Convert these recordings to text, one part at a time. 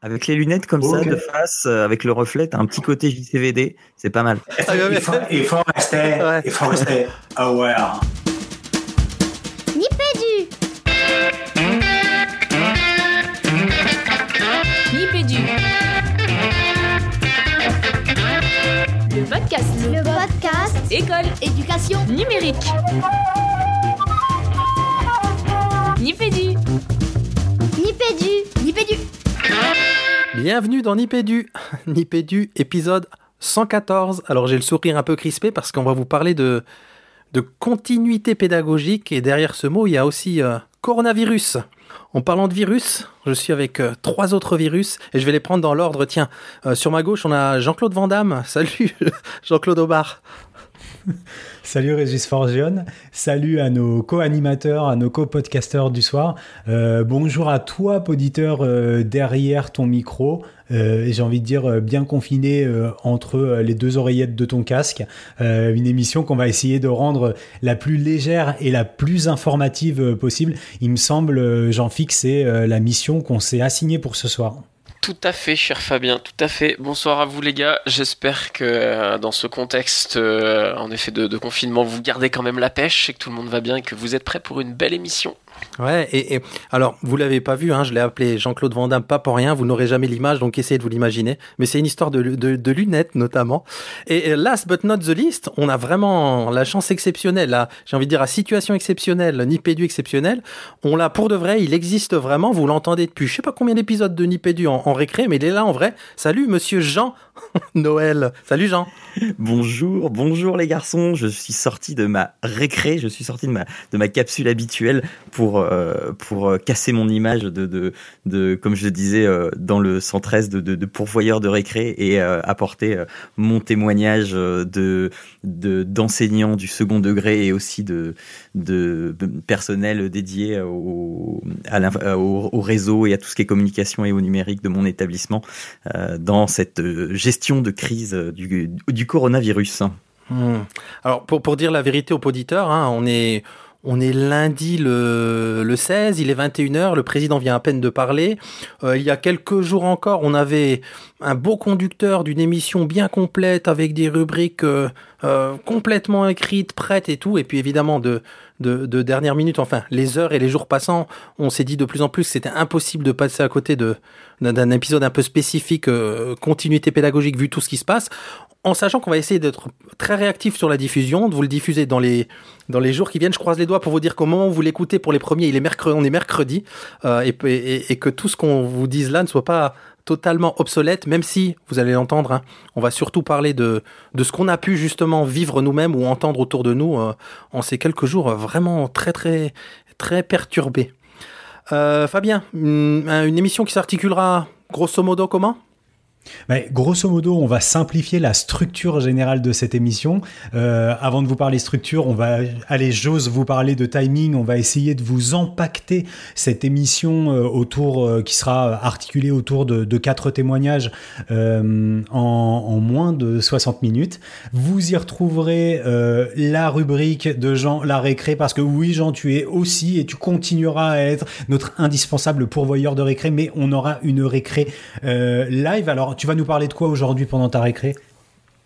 Avec les lunettes comme ça, de face, euh, avec le reflet, t'as un petit côté JCVD, c'est pas mal. Il faut, il faut rester, il faut rester aware. Nipédu Nipédu. Le podcast. Le podcast École. Éducation Numérique. Nipédu Bienvenue dans Nipédu, Nipédu épisode 114. Alors j'ai le sourire un peu crispé parce qu'on va vous parler de, continuité pédagogique et derrière ce mot il y a aussi euh, coronavirus. En parlant de virus, je suis avec euh, trois autres virus et je vais les prendre dans l'ordre. Tiens, euh, sur ma gauche on a Jean-Claude Vandamme. Salut Jean-Claude Aubard. Salut Régis Forgione, salut à nos co-animateurs, à nos co-podcasteurs du soir. Euh, bonjour à toi, poditeur, euh, derrière ton micro. Euh, J'ai envie de dire euh, bien confiné euh, entre les deux oreillettes de ton casque. Une émission qu'on va essayer de rendre la plus légère et la plus informative possible. Il me semble, euh, Jean-Fix, c'est la mission qu'on s'est assignée pour ce soir. Tout à fait, cher Fabien, tout à fait. Bonsoir à vous les gars. J'espère que euh, dans ce contexte, euh, en effet, de, de confinement, vous gardez quand même la pêche et que tout le monde va bien et que vous êtes prêts pour une belle émission. Ouais, et, et alors vous l'avez pas vu, hein, je l'ai appelé Jean-Claude Van Damme, pas pour rien, vous n'aurez jamais l'image, donc essayez de vous l'imaginer. Mais c'est une histoire de, de, de lunettes notamment. Et, et last but not the least, on a vraiment la chance exceptionnelle, là, j'ai envie de dire à situation exceptionnelle, Nipédu exceptionnel. On l'a pour de vrai, il existe vraiment, vous l'entendez depuis je sais pas combien d'épisodes de Nipédu en, en récré, mais il est là en vrai. Salut Monsieur Jean Noël. Salut Jean. Bonjour, bonjour les garçons. Je suis sorti de ma récré, je suis sorti de ma capsule habituelle pour euh, pour euh, casser mon image de de, de comme je disais euh, dans le 113 de, de, pourvoyeur de récré et apporter mon témoignage de de d'enseignant du second degré et aussi de de personnel dédié au au, au réseau et à tout ce qui est communication et au numérique de mon établissement dans cette euh, de crise euh, du, du coronavirus. Hmm. Alors pour, pour dire la vérité aux auditeurs, hein, on est on est lundi le, le 16, il est 21h, le président vient à peine de parler. Euh, il y a quelques jours encore, on avait un beau conducteur d'une émission bien complète avec des rubriques euh, euh, complètement écrites, prêtes et tout. Et puis évidemment de, de, de dernière minute, enfin les heures et les jours passant, on s'est dit de plus en plus que c'était impossible de passer à côté de d'un épisode un peu spécifique, euh, continuité pédagogique vu tout ce qui se passe en sachant qu'on va essayer d'être très réactif sur la diffusion, de vous le diffuser dans les, dans les jours qui viennent. Je croise les doigts pour vous dire où vous l'écoutez pour les premiers, il est mercredi, on est mercredi, euh, et, et, et que tout ce qu'on vous dise là ne soit pas totalement obsolète, même si, vous allez l'entendre, hein, on va surtout parler de, de ce qu'on a pu justement vivre nous-mêmes ou entendre autour de nous euh, en ces quelques jours vraiment très très très perturbés. Euh, Fabien, une émission qui s'articulera grosso modo comment? Grosso modo, on va simplifier la structure générale de cette émission. Euh, avant de vous parler structure, on va aller, j'ose vous parler de timing. On va essayer de vous empacter cette émission euh, autour, euh, qui sera articulée autour de, quatre témoignages en, en moins de 60 minutes. Vous y retrouverez la rubrique de Jean la récré parce que oui, Jean, tu es aussi et tu continueras à être notre indispensable pourvoyeur de récré, mais on aura une récré live. Alors, tu vas nous parler de quoi aujourd'hui pendant ta récré?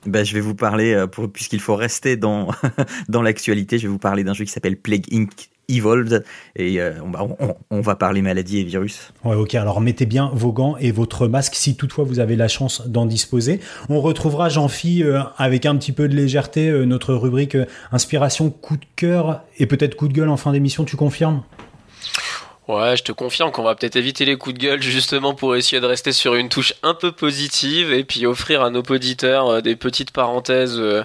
Ben, je vais vous parler, euh, pour, puisqu'il faut rester dans, dans l'actualité, je vais vous parler d'un jeu qui s'appelle Plague Inc. Evolved et euh, on, va- on, on va parler maladie et virus. Ouais, ok, alors mettez bien vos gants et votre masque si toutefois vous avez la chance d'en disposer. On retrouvera Jean-Phi euh, avec un petit peu de légèreté euh, notre rubrique inspiration, coup de cœur et peut-être coup de gueule en fin d'émission, tu confirmes? Ouais, je te confirme qu'on va peut-être éviter les coups de gueule justement pour essayer de rester sur une touche un peu positive et puis offrir à nos auditeurs euh, des petites parenthèses euh,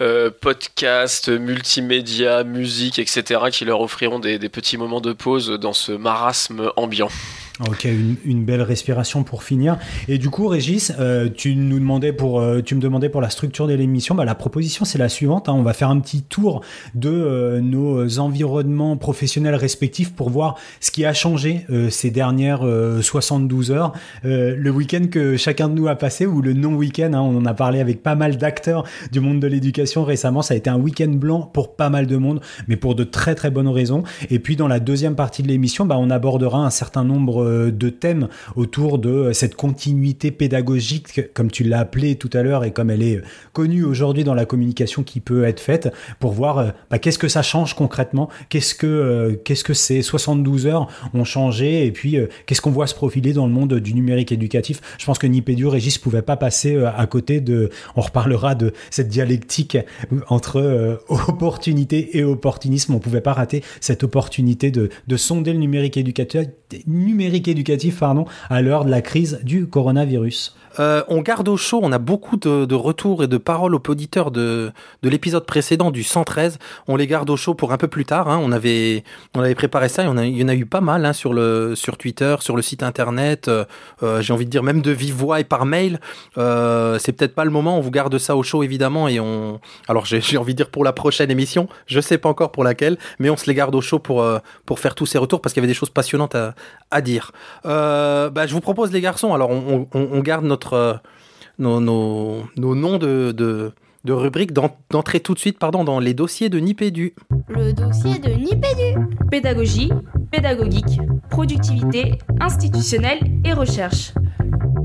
euh, podcasts, multimédia, musique, etc. qui leur offriront des, des petits moments de pause dans ce marasme ambiant. Ok, une, belle respiration pour finir. Et du coup, Régis, euh, tu nous demandais pour, euh, tu me demandais pour la structure de l'émission. Bah, la proposition, c'est la suivante. hein. On va faire un petit tour de euh, nos environnements professionnels respectifs pour voir ce qui a changé ces dernières euh, 72 heures. Le week-end que chacun de nous a passé ou le non-week-end. hein, on en a parlé avec pas mal d'acteurs du monde de l'éducation récemment. Ça a été un week-end blanc pour pas mal de monde, mais pour de très très bonnes raisons. Et puis dans la deuxième partie de l'émission, bah, on abordera un certain nombre autour de thèmes, autour de cette continuité pédagogique, comme tu l'as appelé tout à l'heure et comme elle est connue aujourd'hui dans la communication qui peut être faite, pour voir bah, qu'est-ce que ça change concrètement, qu'est-ce que qu'est-ce que ces 72 heures ont changé, et puis qu'est-ce qu'on voit se profiler dans le monde du numérique éducatif? Je pense que Nipédu, Régis, pouvait pas passer à côté de. On reparlera de cette dialectique entre opportunité et opportunisme. On pouvait pas rater cette opportunité de, de sonder le numérique éducatif, éducatif pardon, à l'heure de la crise du coronavirus. Euh, on garde au chaud, on a beaucoup de, retours et de paroles aux auditeurs de, de l'épisode précédent du 113. On les garde au chaud pour un peu plus tard. Hein. On, avait, on avait préparé ça, il y en a, eu pas mal hein, sur, le, sur Twitter, sur le site internet, euh, euh, j'ai envie de dire même de vive voix et par mail. c'est peut-être pas le moment, on vous garde ça au chaud évidemment. Et on... Alors j'ai envie de dire pour la prochaine émission, je sais pas encore pour laquelle, mais on se les garde au chaud pour, pour faire tous ces retours parce qu'il y avait des choses passionnantes à, à dire. Bah, je vous propose les garçons, alors on, on, on garde notre euh, nos, nos, noms de, de, de rubriques d'entrer tout de suite pardon, dans les dossiers de Nipédu. Le dossier de Nipédu. Pédagogie, pédagogique, productivité, institutionnelle et recherche.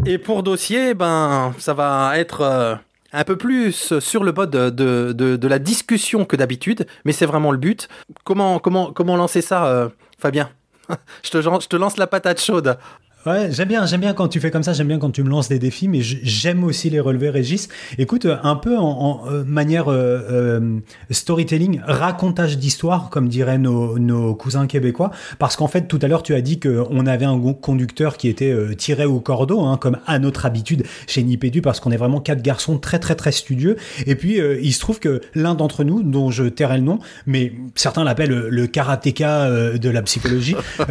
Et pour dossier, ben, ça va être euh, un peu plus sur le mode de, de, de la discussion que d'habitude, mais c'est vraiment le but. Comment, comment, comment lancer ça, euh, Fabien? Je te, je te lance la patate chaude. Ouais, j'aime bien, j'aime bien quand tu fais comme ça, j'aime bien quand tu me lances des défis, mais j'aime aussi les relever, Régis. Écoute, un peu en, euh, manière euh, euh, storytelling, racontage d'histoire, comme diraient nos, nos, cousins québécois, parce qu'en fait, tout à l'heure, tu as dit qu'on avait un conducteur qui était tiré au cordeau, hein, comme à notre habitude chez Nipédu, parce qu'on est vraiment quatre garçons très très très studieux. Et puis, il se trouve que l'un d'entre nous, dont je tairai le nom, mais certains l'appellent le karatéka de la psychologie,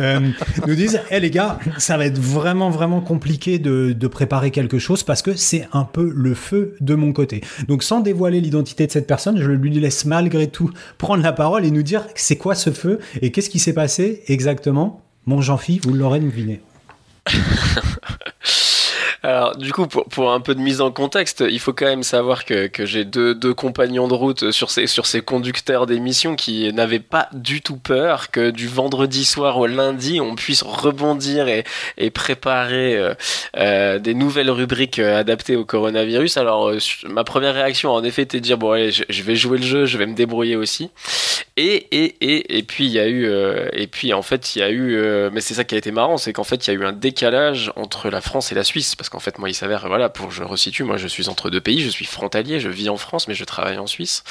nous disent, hé les gars, ça va être vraiment vraiment compliqué de, préparer quelque chose parce que c'est un peu le feu de mon côté. Donc sans dévoiler l'identité de cette personne, je lui laisse malgré tout prendre la parole et nous dire c'est quoi ce feu et qu'est-ce qui s'est passé exactement. Mon Jean-Phi, vous l'aurez deviné. Alors, du coup, pour, pour, un peu de mise en contexte, il faut quand même savoir que, que j'ai deux, deux, compagnons de route sur ces, sur ces conducteurs d'émissions qui n'avaient pas du tout peur que du vendredi soir au lundi, on puisse rebondir et, et préparer euh, euh des nouvelles rubriques euh, adaptées au coronavirus. Alors, euh, ma première réaction, en effet, était de dire, bon, allez, je, je, vais jouer le jeu, je vais me débrouiller aussi. Et, et, et, et puis, il y a eu, et puis, en fait, il y a eu, mais c'est ça qui a été marrant, c'est qu'en fait, il y a eu un décalage entre la France et la Suisse, parce qu'en fait, moi, il s'avère, voilà, pour je resitue, moi, je suis entre deux pays, je suis frontalier, je vis en France, mais je travaille en Suisse.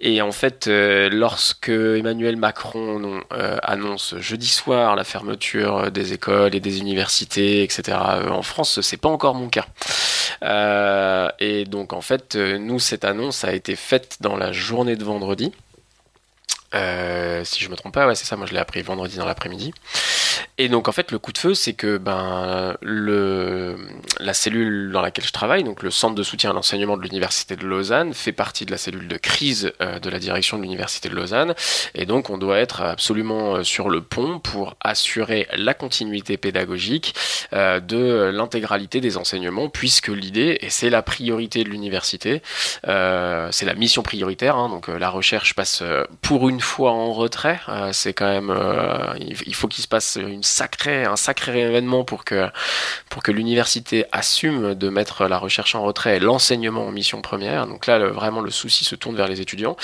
Et en fait, euh, lorsque Emmanuel Macron euh, annonce jeudi soir la fermeture des écoles et des universités, etc., euh, en France, c'est pas encore mon cas. et donc, en fait, nous, cette annonce a été faite dans la journée de vendredi. Si je me trompe pas, c'est ça, moi je l'ai appris vendredi dans l'après-midi. Et donc en fait le coup de feu c'est que ben le la cellule dans laquelle je travaille, donc le centre de soutien à l'enseignement de l'université de Lausanne, fait partie de la cellule de crise euh, de la direction de l'université de Lausanne, et donc on doit être absolument euh, sur le pont pour assurer la continuité pédagogique euh, de l'intégralité des enseignements, puisque l'idée et c'est la priorité de l'université, c'est la mission prioritaire, hein, donc la recherche passe pour une fois en retrait, c'est quand même il faut qu'il se passe une sacrée, un sacré événement pour que, pour que l'université assume de mettre la recherche en retrait et l'enseignement en mission première. Donc là, vraiment, le souci se tourne vers les étudiants.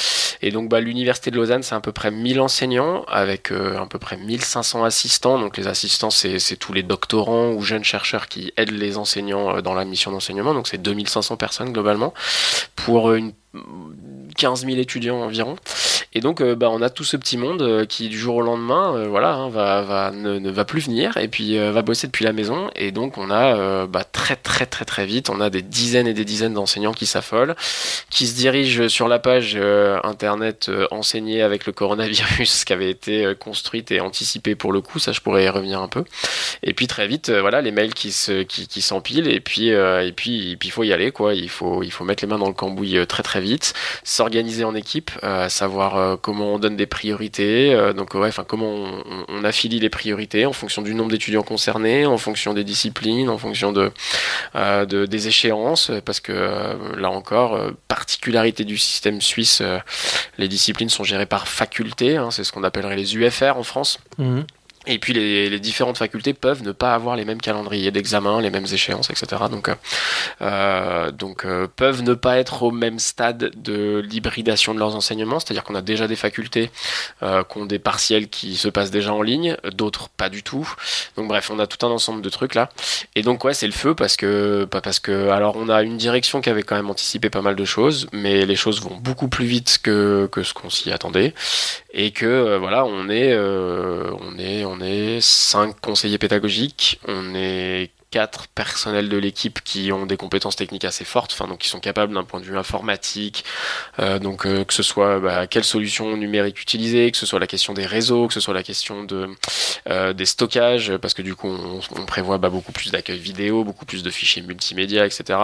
Et donc, bah, l'université de Lausanne, c'est à peu près 1000 enseignants avec euh, à peu près 1500 assistants. Donc, les assistants, c'est tous les doctorants ou jeunes chercheurs qui aident les enseignants euh, dans la mission d'enseignement. Donc, c'est 2500 personnes globalement pour une 15 000 étudiants environ. Et donc, euh, bah, on a tout ce petit monde euh, qui, du jour au lendemain, euh, voilà, hein, va, va, ne, va plus venir et puis va bosser depuis la maison. Et donc, on a bah, très, très, très, très vite, on a des dizaines et des dizaines d'enseignants qui s'affolent, qui se dirigent sur la page internet enseignée avec le coronavirus qui avait été construite et anticipée pour le coup. Ça, je pourrais y revenir un peu. Et puis, très vite, voilà, les mails qui se, qui, s'empilent et puis, et puis, et puis, il faut y aller, quoi. Il faut, il faut mettre les mains dans le cambouis très, très vite, s'organiser en équipe, savoir euh, comment on donne des priorités, euh, donc ouais, comment on, affilie les priorités en fonction du nombre d'étudiants concernés, en fonction des disciplines, en fonction de, euh, des échéances, parce que là encore, particularité du système suisse, les disciplines sont gérées par faculté, hein, c'est ce qu'on appellerait les UFR en France. Mhm. Et puis les, les, différentes facultés peuvent ne pas avoir les mêmes calendriers d'examen, les mêmes échéances, etc. Donc, euh, euh, donc euh, peuvent ne pas être au même stade de l'hybridation de leurs enseignements, c'est-à-dire qu'on a déjà des facultés euh, qui ont des partiels qui se passent déjà en ligne, d'autres pas du tout. Donc bref, on a tout un ensemble de trucs là. Et donc ouais, c'est le feu parce que pas parce que alors on a une direction qui avait quand même anticipé pas mal de choses, mais les choses vont beaucoup plus vite que que ce qu'on s'y attendait et que euh, voilà, on est euh, on est on est cinq conseillers pédagogiques, on est quatre personnels de l'équipe qui ont des compétences techniques assez fortes, enfin donc qui sont capables d'un point de vue informatique, euh, donc euh, que ce soit bah, quelle solution numérique utiliser, que ce soit la question des réseaux, que ce soit la question de euh, des stockages, parce que du coup on, on prévoit bah, beaucoup plus d'accueil vidéo, beaucoup plus de fichiers multimédia, etc.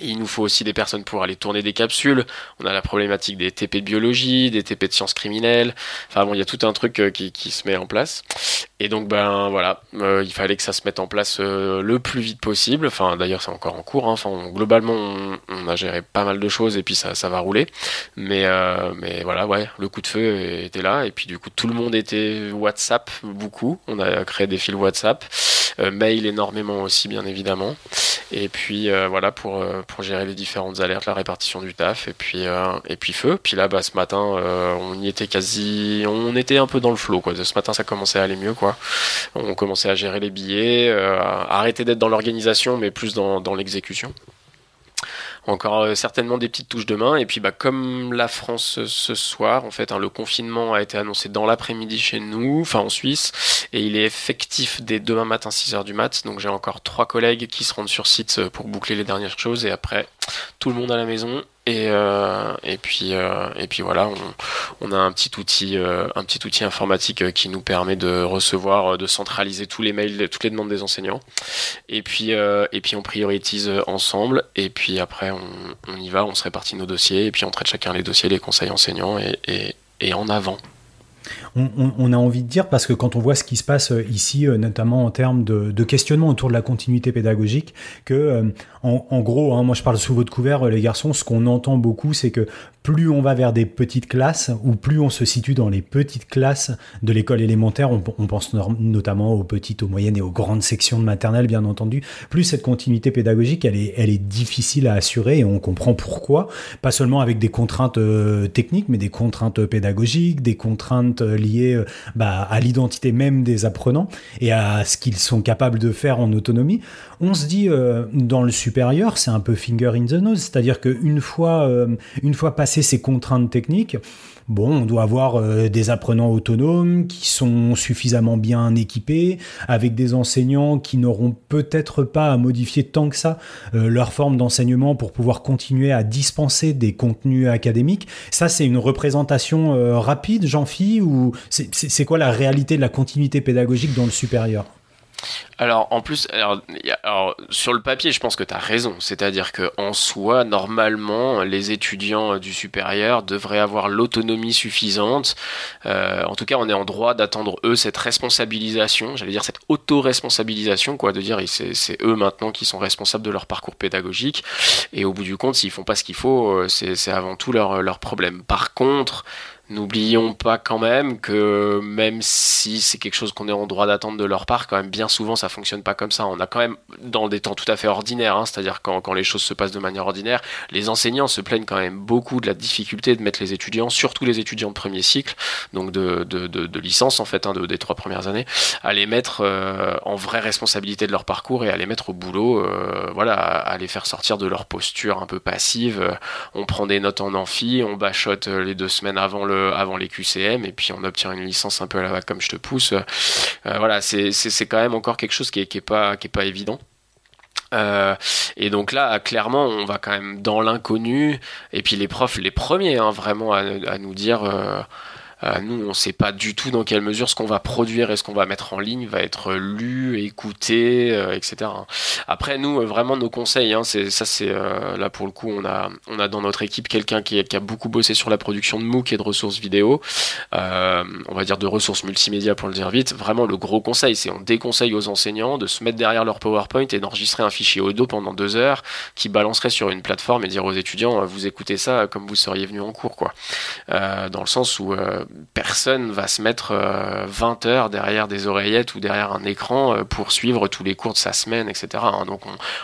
Il nous faut aussi des personnes pour aller tourner des capsules. On a la problématique des TP de biologie, des TP de sciences criminelles. Enfin bon, il y a tout un truc euh, qui, qui, se met en place. Et donc ben voilà, euh, il fallait que ça se mette en place euh, le plus vite possible. Enfin d'ailleurs c'est encore en cours. Hein. Enfin globalement on, on, a géré pas mal de choses et puis ça, ça va rouler. Mais euh, mais voilà ouais, le coup de feu était là et puis du coup tout le monde était WhatsApp beaucoup. On a créé des fils WhatsApp, mail énormément aussi bien évidemment. Et puis voilà pour pour gérer les différentes alertes, la répartition du taf et puis puis feu. Puis là bah ce matin on y était quasi, on était un peu dans le flow quoi. Ce matin ça commençait à aller mieux quoi. On commençait à gérer les billets, euh, à arrêter d'être dans l'organisation, mais plus dans l'exécution encore euh, certainement des petites touches de main. Et puis, bah, comme la France ce soir, en fait, hein, le confinement a été annoncé dans l'après-midi chez nous, enfin en Suisse, et il est effectif dès demain matin 6h du mat. Donc, j'ai encore trois collègues qui se rendent sur site pour boucler les dernières choses. Et après, tout le monde à la maison et, euh, et puis euh, et puis voilà, on, a un petit outil euh, un petit outil informatique qui nous permet de recevoir, de centraliser tous les mails, toutes les demandes des enseignants. Et puis et puis on priorise ensemble. Et puis après on, y va, on se répartit nos dossiers et puis on traite chacun les dossiers, les conseils enseignants et en avant on, a envie de dire, parce que quand on voit ce qui se passe euh, ici, euh, notamment en termes de, questionnement autour de la continuité pédagogique, que euh, en, en, gros, hein, moi je parle sous votre couvert, les garçons, ce qu'on entend beaucoup, c'est que plus on va vers des petites classes, ou plus on se situe dans les petites classes de l'école élémentaire, on, pense notamment aux petites, aux moyennes et aux grandes sections de maternelle, bien entendu, plus cette continuité pédagogique, elle est, difficile à assurer, et on comprend pourquoi, pas seulement avec des contraintes euh, techniques, mais des contraintes pédagogiques, des contraintes liées bah, à l'identité même des apprenants, et à ce qu'ils sont capables de faire en autonomie. On se dit, euh, dans le supérieur, c'est un peu finger in the nose, c'est-à-dire qu'une fois, euh, une fois passé ces contraintes techniques, bon, on doit avoir euh, des apprenants autonomes qui sont suffisamment bien équipés, avec des enseignants qui n'auront peut-être pas à modifier tant que ça leur forme d'enseignement pour pouvoir continuer à dispenser des contenus académiques. Ça, c'est une représentation rapide, Jean-Phi, ou c'est quoi la réalité de la continuité pédagogique dans le supérieur? Alors en plus, alors, sur le papier, je pense que tu as raison. C'est-à-dire que en soi, normalement, les étudiants du supérieur devraient avoir l'autonomie suffisante. Euh, en tout cas, on est en droit d'attendre eux cette responsabilisation, j'allais dire cette auto-responsabilisation, quoi, de dire c'est eux maintenant qui sont responsables de leur parcours pédagogique. Et au bout du compte, s'ils font pas ce qu'il faut, euh, c'est avant tout leur, leur problème. Par contre, N'oublions pas quand même que même si c'est quelque chose qu'on est en droit d'attendre de leur part, quand même bien souvent ça fonctionne pas comme ça. On a quand même dans des temps tout à fait ordinaires, hein, c'est-à-dire quand, quand les choses se passent de manière ordinaire, les enseignants se plaignent quand même beaucoup de la difficulté de mettre les étudiants, surtout les étudiants de premier cycle, donc de, de, de, de licence en fait, hein, de, des trois premières années, à les mettre euh, en vraie responsabilité de leur parcours et à les mettre au boulot, euh, voilà, à, les faire sortir de leur posture un peu passive. On prend des notes en amphi, on bachote les deux semaines avant le avant les QCM et puis on obtient une licence un peu à la comme je te pousse. Euh, voilà, c'est quand même encore quelque chose qui est, qui est pas pas évident. Euh, et donc là, clairement, on va quand même dans l'inconnu. Et puis les profs, les premiers, hein, vraiment à, nous dire. Euh, euh, nous, on ne sait pas du tout dans quelle mesure ce qu'on va produire et ce qu'on va mettre en ligne va être lu, écouté, euh, etc. Après, nous, euh, vraiment, nos conseils, hein, c'est ça, c'est euh, là pour le coup, on a, on a dans notre équipe quelqu'un qui, qui, a beaucoup bossé sur la production de MOOC et de ressources vidéo, euh, on va dire de ressources multimédia pour le dire vite. Vraiment, le gros conseil, c'est on déconseille aux enseignants de se mettre derrière leur PowerPoint et d'enregistrer un fichier audio pendant deux heures qui balancerait sur une plateforme et dire aux étudiants, vous écoutez ça comme vous seriez venu en cours, quoi. dans le sens où personne va se mettre 20 heures derrière des oreillettes ou derrière un écran pour suivre tous les cours de sa semaine, etc. Hein. Donc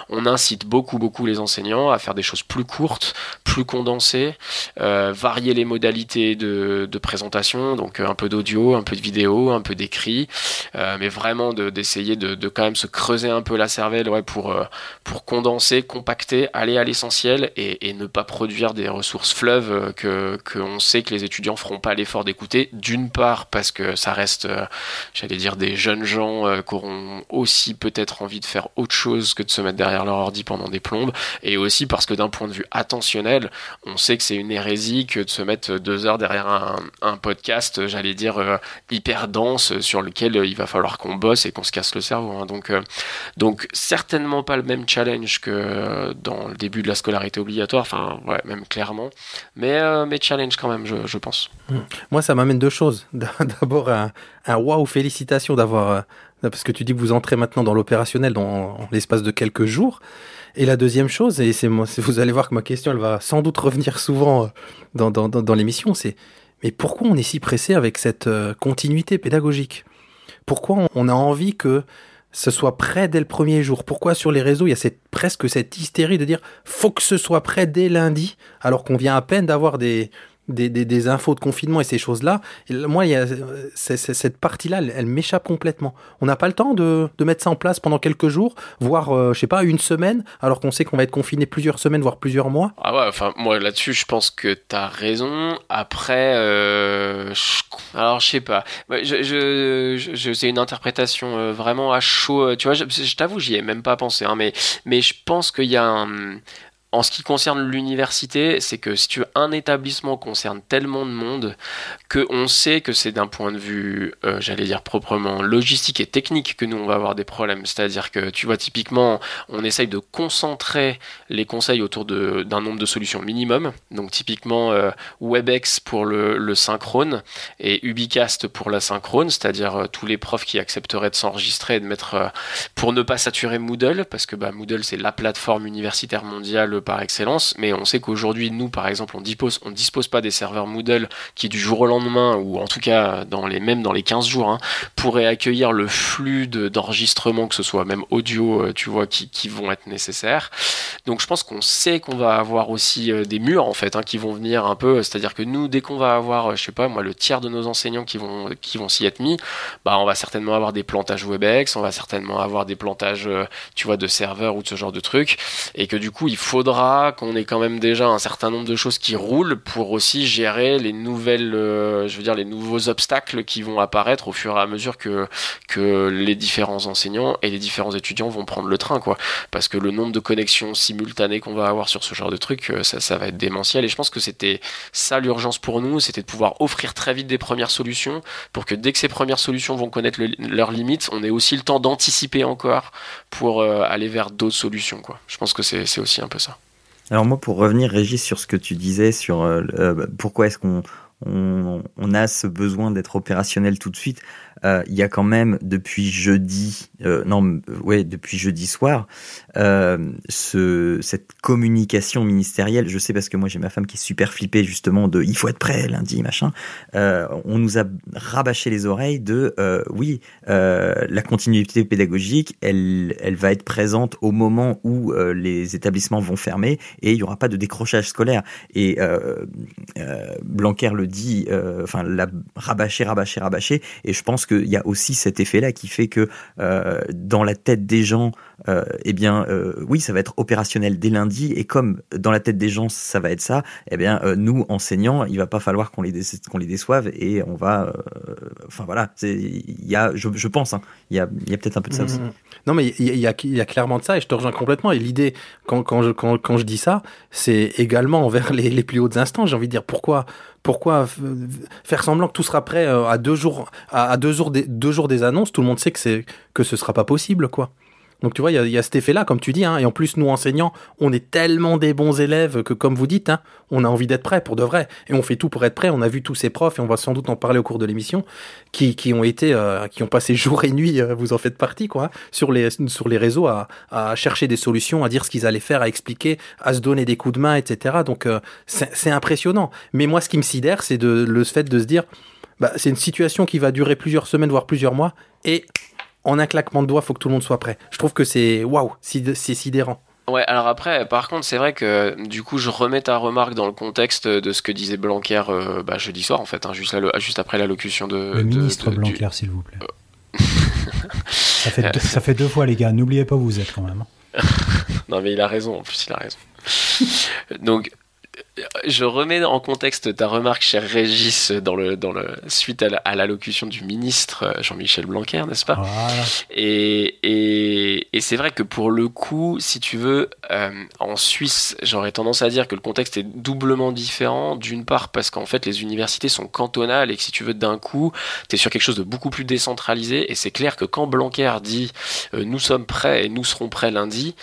on, incite beaucoup, beaucoup les enseignants à faire des choses plus courtes, plus condensées, varier les modalités de, présentation, donc un peu d'audio, un peu de vidéo, un peu d'écrit, mais vraiment d'essayer de, quand même se creuser un peu la cervelle pour, pour condenser, compacter, aller à l'essentiel et, ne pas produire des ressources fleuves euh, que qu'on sait que les étudiants feront pas l'effort d'écouter. D'une part parce que ça reste, euh, j'allais dire, des jeunes gens euh, qui auront aussi peut-être envie de faire autre chose que de se mettre derrière leur ordi pendant des plombes, et aussi parce que d'un point de vue attentionnel, on sait que c'est une hérésie que de se mettre deux heures derrière un, podcast, j'allais dire, hyper dense sur lequel il va falloir qu'on bosse et qu'on se casse le cerveau. Hein. Donc, donc certainement pas le même challenge que dans le début de la scolarité obligatoire, enfin ouais, même clairement, mais, euh, mais challenge quand même, je, pense. Ça m'amène deux choses. D'abord, un, un waouh, félicitations d'avoir. Euh, parce que tu dis que vous entrez maintenant dans l'opérationnel dans l'espace de quelques jours. Et la deuxième chose, et c'est vous allez voir que ma question, elle va sans doute revenir souvent euh, dans, dans, l'émission, c'est mais pourquoi on est si pressé avec cette continuité pédagogique? Pourquoi on a envie que ce soit prêt dès le premier jour? Pourquoi sur les réseaux, il y a cette, presque cette hystérie de dire faut que ce soit prêt dès lundi, alors qu'on vient à peine d'avoir des, des, des, infos de confinement et ces choses-là. Moi, il y a, cette partie-là, elle, m'échappe complètement. On n'a pas le temps de, de, mettre ça en place pendant quelques jours, voire, euh, je sais pas, une semaine, alors qu'on sait qu'on va être confiné plusieurs semaines, voire plusieurs mois. Ah ouais, enfin, moi là-dessus, je pense que tu as raison. Après, euh, alors je sais pas. Je, je, je, c'est une interprétation euh, vraiment à chaud. Tu vois, je, je t'avoue, j'y ai même pas pensé, hein, mais, mais je pense qu'il y a un, en ce qui concerne l'université, c'est que si tu veux, un établissement concerne tellement de monde que on sait que c'est d'un point de vue, euh, j'allais dire proprement logistique et technique que nous on va avoir des problèmes. C'est-à-dire que tu vois typiquement, on essaye de concentrer les conseils autour d'un nombre de solutions minimum. Donc typiquement euh, Webex pour le, synchrone et Ubicast pour la synchrone, c'est-à-dire euh, tous les profs qui accepteraient de s'enregistrer et de mettre pour ne pas saturer Moodle, parce que bah, Moodle c'est la plateforme universitaire mondiale par excellence, mais on sait qu'aujourd'hui, nous, par exemple, on dispose, on dispose pas des serveurs Moodle qui, du jour au lendemain, ou en tout cas, dans les, même dans les 15 jours, hein, pourraient accueillir le flux d'enregistrement, que ce soit même audio, euh, tu vois, qui, qui, vont être nécessaires. Donc, je pense qu'on sait qu'on va avoir aussi euh, des murs, en fait, hein, qui vont venir un peu, c'est-à-dire que nous, dès qu'on va avoir, euh, je sais pas, moi, le tiers de nos enseignants qui vont, qui vont s'y être mis, bah, on va certainement avoir des plantages WebEx, on va certainement avoir des plantages, tu vois, de serveurs ou de ce genre de trucs, et que du coup, il faudra qu'on ait quand même déjà un certain nombre de choses qui roulent pour aussi gérer les nouvelles, euh, je veux dire, les nouveaux obstacles qui vont apparaître au fur et à mesure que, que les différents enseignants et les différents étudiants vont prendre le train, quoi. Parce que le nombre de connexions simultanées qu'on va avoir sur ce genre de truc, euh, ça, ça va être démentiel. Et je pense que c'était ça l'urgence pour nous, c'était de pouvoir offrir très vite des premières solutions pour que dès que ces premières solutions vont connaître leurs limites, on ait aussi le temps d'anticiper encore pour euh, aller vers d'autres solutions, quoi. Je pense que c'est aussi un peu ça. Alors moi, pour revenir, Régis, sur ce que tu disais, sur euh, euh, pourquoi est-ce qu'on on, a ce besoin d'être opérationnel tout de suite. Euh, il y a quand même depuis jeudi, euh, non, ouais, depuis jeudi soir, euh, ce, cette communication ministérielle. Je sais parce que moi j'ai ma femme qui est super flippée justement de il faut être prêt lundi machin. on nous a rabâché les oreilles de oui, la continuité pédagogique, elle, elle va être présente au moment où les établissements vont fermer et il y aura pas de décrochage scolaire. Et Blanquer le dit, enfin la rabâché, rabâché, rabâché. Et je pense qu'il y a aussi cet effet-là qui fait que euh, dans la tête des gens, euh, eh bien, euh, oui, ça va être opérationnel dès lundi. Et comme dans la tête des gens, ça va être ça, eh bien, nous, enseignants, il va pas falloir qu'on les, déçoive et on va. enfin voilà, il y a, je, pense, hein, il y a, peut-être un peu de ça aussi. Mmh. Non, mais il y, a, clairement de ça et je te rejoins complètement. Et l'idée, quand, je, dis ça, c'est également envers les, plus hautes instances. J'ai envie de dire pourquoi pourquoi faire semblant que tout sera prêt euh, à deux jours, à deux jours des annonces Tout le monde sait que c'est que ce sera pas possible, quoi. Donc tu vois, il y, a cet effet-là, comme tu dis, hein, et en plus, nous, enseignants, on est tellement des bons élèves que, comme vous dites, hein, on a envie d'être prêt pour de vrai, et on fait tout pour être prêt. On a vu tous ces profs, et on va sans doute en parler au cours de l'émission, qui, ont été, euh, qui ont passé jour et nuit, euh, vous en faites partie, quoi, sur les réseaux à, chercher des solutions, à dire ce qu'ils allaient faire, à expliquer, à se donner des coups de main, etc. Donc euh, c'est impressionnant. Mais moi, ce qui me sidère, c'est le fait de se dire bah, c'est une situation qui va durer plusieurs semaines, voire plusieurs mois, et en un claquement de doigts, faut que tout le monde soit prêt. Je trouve que c'est waouh, c'est sidérant. Ouais, alors après, par contre, c'est vrai que du coup, je remets ta remarque dans le contexte de ce que disait Blanquer euh, bah, jeudi soir, en fait, hein, juste, juste, après l'allocution de. Le ministre Blanquer, s'il vous plaît. ça, fait deux, ça fait deux fois, les gars. N'oubliez pas où vous êtes quand même. non, mais il a raison, en plus, il a raison. Donc, je remets en contexte ta remarque, cher Régis, dans le, dans le, suite à l'allocution du ministre euh, Jean-Michel Blanquer, n'est-ce pas? Et, et, et c'est vrai que pour le coup, si tu veux, euh, en Suisse, j'aurais tendance à dire que le contexte est doublement différent. D'une part, parce qu'en fait, les universités sont cantonales et que si tu veux, d'un coup, tu es sur quelque chose de beaucoup plus décentralisé. Et c'est clair que quand Blanquer dit euh, nous sommes prêts et nous serons prêts lundi,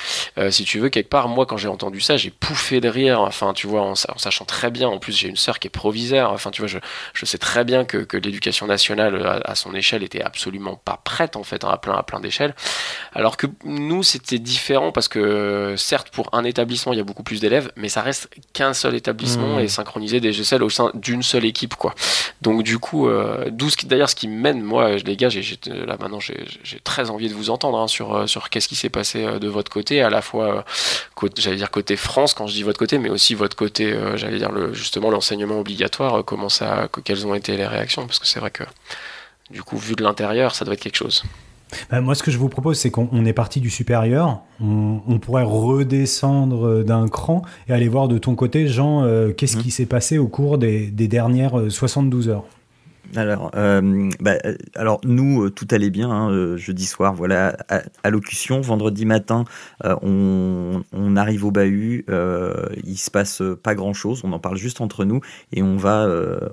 si tu veux, quelque part, moi, quand j'ai entendu ça, j'ai pouffé de rire. Enfin, tu vois, en, en, sachant très bien, en plus j'ai une sœur qui est proviseur, enfin tu vois, je, je sais très bien que, que l'éducation nationale à, son échelle était absolument pas prête en fait, hein, à plein, à plein d'échelles. Alors que nous c'était différent parce que certes pour un établissement il y a beaucoup plus d'élèves, mais ça reste qu'un seul établissement mmh. et synchroniser des GSL au sein d'une seule équipe quoi. Donc du coup, euh, d'ailleurs ce qui mène, moi les gars, j'ai, là maintenant j'ai, très envie de vous entendre hein, sur, euh, sur qu'est-ce qui s'est passé euh, de votre côté, à la fois, j'allais dire côté France quand je dis votre côté, mais aussi votre côté euh, j'allais dire le, justement l'enseignement obligatoire, euh, comment ça, quelles ont été les réactions? Parce que c'est vrai que du coup, vu de l'intérieur, ça doit être quelque chose. Bah, moi, ce que je vous propose, c'est qu'on est parti du supérieur. On, pourrait redescendre d'un cran et aller voir de ton côté, Jean, euh, qu'est-ce mmh. qui s'est passé au cours des, des dernières 72 heures alors, euh, bah, alors nous, euh, tout allait bien. Hein, euh, jeudi soir, voilà, allocution. Vendredi matin, on, on, arrive au bahut. il se passe pas grand chose. On en parle juste entre nous et on va,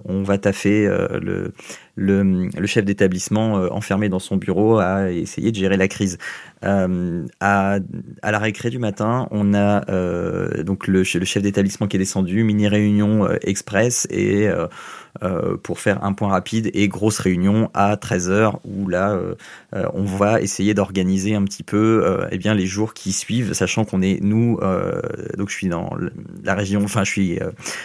on va taffer le, le, le chef d'établissement enfermé dans son bureau à essayer de gérer la crise. Euh, à, à, la récré du matin, on a euh, donc le, le chef d'établissement qui est descendu, mini réunion express et euh, pour faire un point rapide et grosse réunion à 13h où là euh, euh, on va essayer d'organiser un petit peu eh bien les jours qui suivent sachant qu'on est nous donc je suis dans la région enfin je suis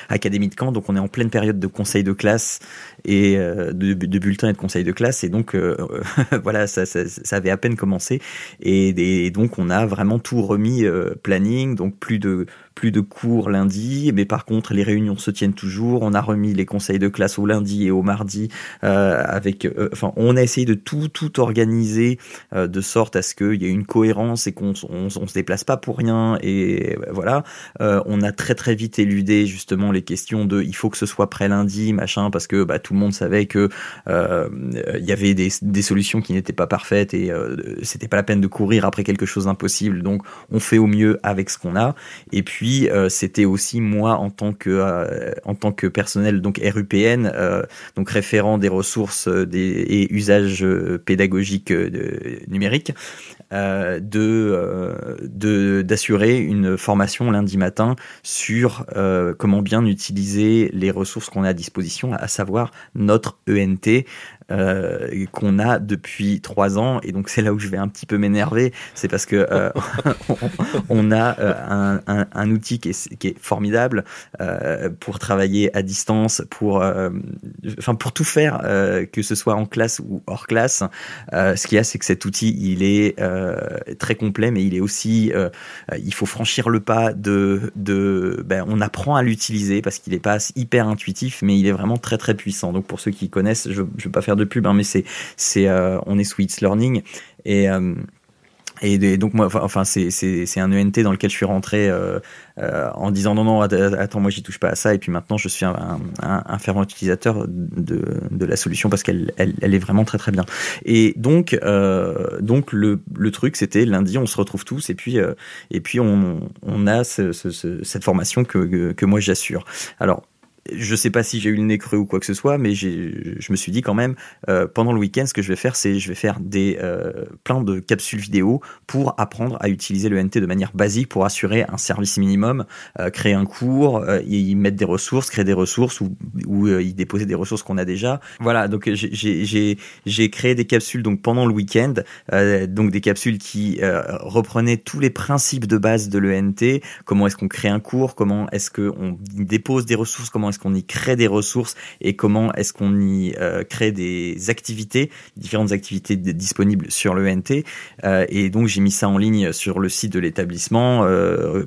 académie de Caen donc on est en pleine période de conseil de classe et de, de bulletins et de conseil de classe et donc voilà ça, ça, ça, avait à peine commencé et, donc on a vraiment tout remis planning. Donc plus de plus de cours lundi, mais par contre les réunions se tiennent toujours. On a remis les conseils de classe au lundi et au mardi. Euh, avec, euh, enfin, on a essayé de tout tout organiser euh, de sorte à ce qu'il y ait une cohérence et qu'on on, se déplace pas pour rien. Et voilà, on a très très vite éludé justement les questions de il faut que ce soit prêt lundi, machin, parce que bah, tout le monde savait que il y avait des, des solutions qui n'étaient pas parfaites et c'était pas la peine de courir après quelque chose d'impossible. Donc on fait au mieux avec ce qu'on a. Et puis euh, c'était aussi moi en tant que euh, en tant que personnel donc RUPN euh, donc référent des ressources et usages pédagogiques numériques de d'assurer une formation lundi matin sur comment bien utiliser les ressources qu'on a à disposition à savoir notre ENT euh, qu'on a depuis trois ans. Et donc c'est là où je vais un petit peu m'énerver, c'est parce que euh, on, a euh, un, outil qui est, formidable pour travailler à distance, pour, enfin pour tout faire, que ce soit en classe ou hors classe. ce qu'il y a, c'est que cet outil, il est très complet, mais il est aussi, il faut franchir le pas de, de ben, on apprend à l'utiliser parce qu'il n'est pas hyper intuitif, mais il est vraiment très très puissant. Donc pour ceux qui connaissent, je ne vais pas faire de pub, hein, mais c'est, c'est, euh, on est Sweets Learning. Et euh, et donc moi, enfin c'est c'est un ENT dans lequel je suis rentré euh, en disant non non attends moi j'y touche pas à ça. Et puis maintenant je suis un, un, fervent utilisateur de, de la solution parce qu'elle elle, elle, est vraiment très très bien. Et donc donc le, le truc c'était lundi on se retrouve tous et puis et puis on, on a ce, ce, cette formation que, que moi j'assure. Alors je sais pas si j'ai eu le nez creux ou quoi que ce soit, mais je me suis dit quand même, euh, pendant le week-end, ce que je vais faire, c'est je vais faire des euh, plein de capsules vidéo pour apprendre à utiliser le NT de manière basique pour assurer un service minimum, euh, créer un cours, euh, y mettre des ressources, créer des ressources ou, ou euh, y déposer des ressources qu'on a déjà. Voilà, donc j'ai créé des capsules donc pendant le week-end, donc des capsules qui reprenaient tous les principes de base de l'ENT, comment est-ce qu'on crée un cours, comment est-ce qu'on dépose des ressources, comment est-ce qu'on y crée des ressources et comment est-ce qu'on y crée des activités, différentes activités disponibles sur le NT. et donc j'ai mis ça en ligne sur le site de l'établissement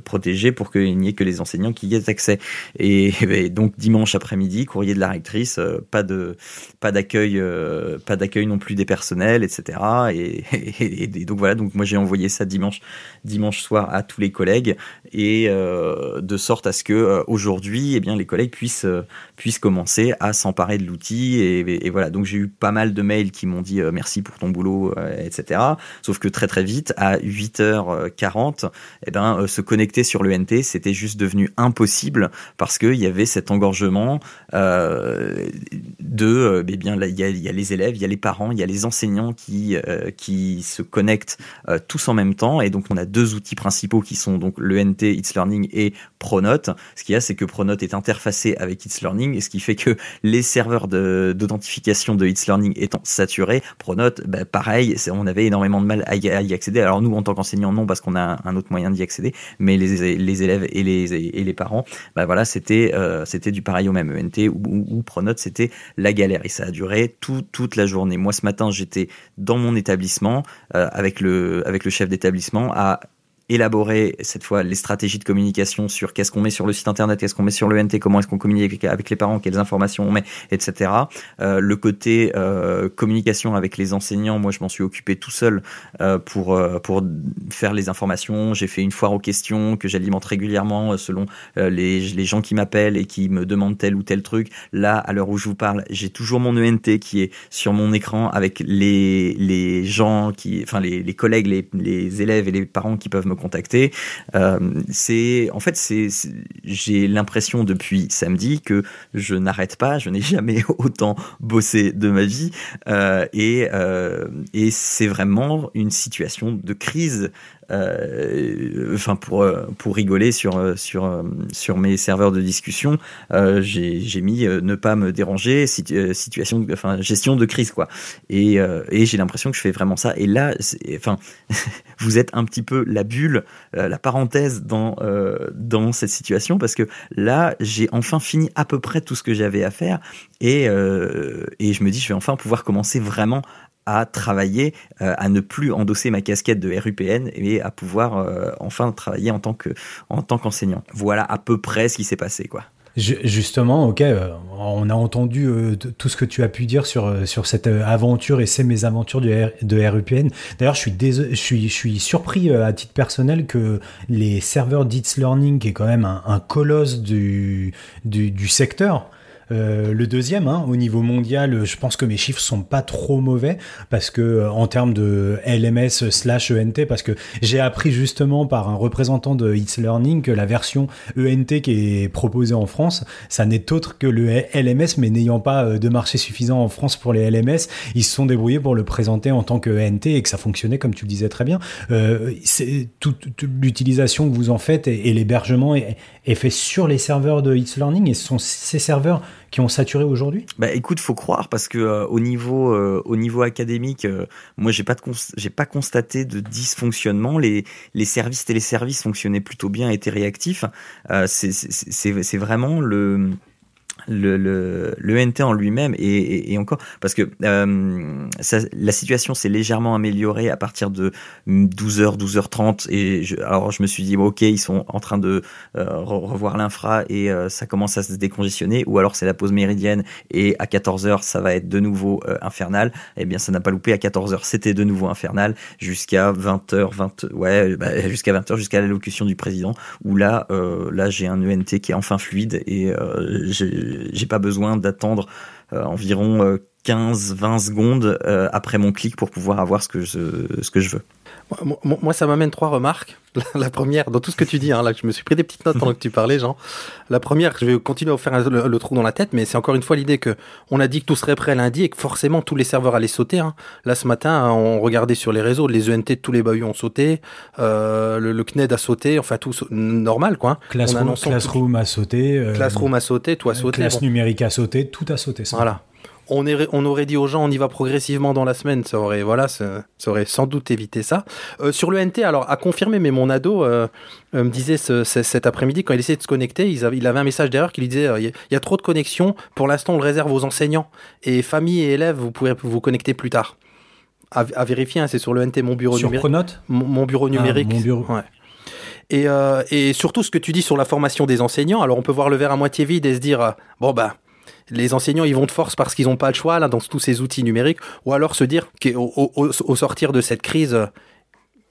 protégé pour qu'il n'y ait que les enseignants qui y aient accès. Et, donc dimanche après-midi, courrier de la rectrice, pas de pas d'accueil, pas d'accueil non plus des personnels, etc. Et, et, donc voilà, donc moi j'ai envoyé ça dimanche, dimanche soir à tous les collègues et euh, de sorte à ce que euh, aujourd'hui, eh bien les collègues puissent euh, puissent commencer à s'emparer de l'outil et, voilà. Donc j'ai eu pas mal de mails qui m'ont dit merci pour ton boulot, etc. Sauf que très très vite, à 8h40, eh ben se connecter sur le NT, c'était juste devenu impossible parce qu'il y avait cet engorgement de, eh bien il y, a, les élèves, il y a les parents, il y a les enseignants qui qui se connectent tous en même temps et donc on a deux outils principaux qui sont donc le NT, It's Learning et Pronote. Ce qu'il y a, c'est que Pronote est interfacé avec It's Learning ce qui fait que les serveurs d'authentification de, It's Learning étant saturés, Pronote, bah, pareil, on avait énormément de mal à y, accéder. Alors nous, en tant qu'enseignants, non, parce qu'on a un autre moyen d'y accéder, mais les, élèves et les, parents, bah voilà, c'était euh, du pareil au même ENT ou, Pronote, c'était la galère et ça a duré tout, toute la journée. Moi, ce matin, j'étais dans mon établissement euh, avec le avec le chef d'établissement à élaborer cette fois les stratégies de communication sur qu'est-ce qu'on met sur le site internet, qu'est-ce qu'on met sur le NT, comment est-ce qu'on communique avec les parents, quelles informations on met, etc. Euh, le côté euh, communication avec les enseignants, moi je m'en suis occupé tout seul euh, pour euh, pour faire les informations. J'ai fait une foire aux questions que j'alimente régulièrement euh, selon euh, les, les gens qui m'appellent et qui me demandent tel ou tel truc. Là, à l'heure où je vous parle, j'ai toujours mon ENT qui est sur mon écran avec les les gens qui, enfin les, les collègues, les, les élèves et les parents qui peuvent me contacter. Euh, c'est en fait c'est j'ai l'impression depuis samedi que je n'arrête pas, je n'ai jamais autant bossé de ma vie euh, et euh, et c'est vraiment une situation de crise enfin pour euh, pour rigoler sur euh, sur sur mes serveurs de discussion, j'ai j'ai mis ne pas me déranger, situation, enfin gestion de crise quoi. Et et j'ai l'impression que je fais vraiment ça. Et là, enfin, vous êtes un petit peu la bulle, la parenthèse dans dans cette situation parce que là, j'ai enfin fini à peu près tout ce que j'avais à faire et et je me dis je vais enfin pouvoir commencer vraiment à travailler, euh, à ne plus endosser ma casquette de RUPN et à pouvoir euh, enfin travailler en tant que tant qu'enseignant. Voilà à peu près ce qui s'est passé, quoi. Justement, ok, euh, on a entendu tout ce que tu as pu dire sur sur cette aventure et ces mésaventures de, de RUPN. D'ailleurs, je suis je suis surpris à titre personnel que les serveurs d'It's Learning, qui est quand même un, colosse du, du secteur, euh, le deuxième, hein, au niveau mondial, je pense que mes chiffres sont pas trop mauvais parce que euh, en termes de LMS slash ENT, parce que j'ai appris justement par un représentant de It's Learning que la version ENT qui est proposée en France, ça n'est autre que le LMS, mais n'ayant pas euh, de marché suffisant en France pour les LMS, ils se sont débrouillés pour le présenter en tant que ENT et que ça fonctionnait comme tu le disais très bien. Euh, c'est toute, l'utilisation que vous en faites et, l'hébergement est, fait sur les serveurs de It's Learning et ce sont ces serveurs qui ont saturé aujourd'hui Bah écoute, faut croire parce que euh, au niveau euh, au niveau académique, euh, moi j'ai pas de j'ai pas constaté de dysfonctionnement. Les les services téléservices fonctionnaient plutôt bien, étaient réactifs. c'est c'est c'est vraiment le le, le, le NT en lui-même et, encore parce que euh, ça, la situation s'est légèrement améliorée à partir de 12h 12h30 et je, alors je me suis dit ok ils sont en train de euh, revoir l'infra et euh, ça commence à se décongestionner ou alors c'est la pause méridienne et à 14h ça va être de nouveau euh, infernal. Et eh bien ça n'a pas loupé. À 14h c'était de nouveau infernal jusqu'à 20h 20 ouais bah, jusqu'à 20h jusqu'à l'allocution du président où là là j'ai un ENT qui est enfin fluide et j'ai j'ai pas besoin d'attendre euh, environ 15-20 euh, secondes euh, après mon clic pour pouvoir avoir ce que je, ce que je veux. Moi, ça m'amène trois remarques. La première, dans tout ce que tu dis, hein, là, je me suis pris des petites notes pendant que tu parlais, Jean. La première, je vais continuer à faire le, trou dans la tête, mais c'est encore une fois l'idée que on a dit que tout serait prêt lundi et que forcément tous les serveurs allaient sauter. Hein. Là, ce matin, on regardait sur les réseaux, les ENT de tous les bahuts ont sauté, euh, le, CNED a sauté, enfin tout normal, quoi. Classroom, Classroom a sauté. Classroom a sauté, tout a sauté. Classe numérique a sauté, tout a sauté. Voilà on, est, on aurait dit aux gens on y va progressivement dans la semaine, ça aurait, voilà, ça, aurait sans doute évité ça. Euh, sur le NT, alors à confirmer, mais mon ado euh, euh, me disait cet après-midi quand il essayait de se connecter, il avait, il avait un message d'erreur qui lui disait il y, a trop de connexions, pour l'instant on le réserve aux enseignants et famille et élèves, vous pourrez vous connecter plus tard. À, vérifier, hein, c'est sur le NT mon bureau sur numérique. Mon, mon, bureau ah, numérique. mon bureau. Ouais. Et, et, surtout ce que tu dis sur la formation des enseignants. Alors on peut voir le verre à moitié vide et se dire bon bah les enseignants ils vont de force parce qu'ils n'ont pas le choix là dans tous ces outils numériques, ou alors se dire qu'au sortir de cette crise,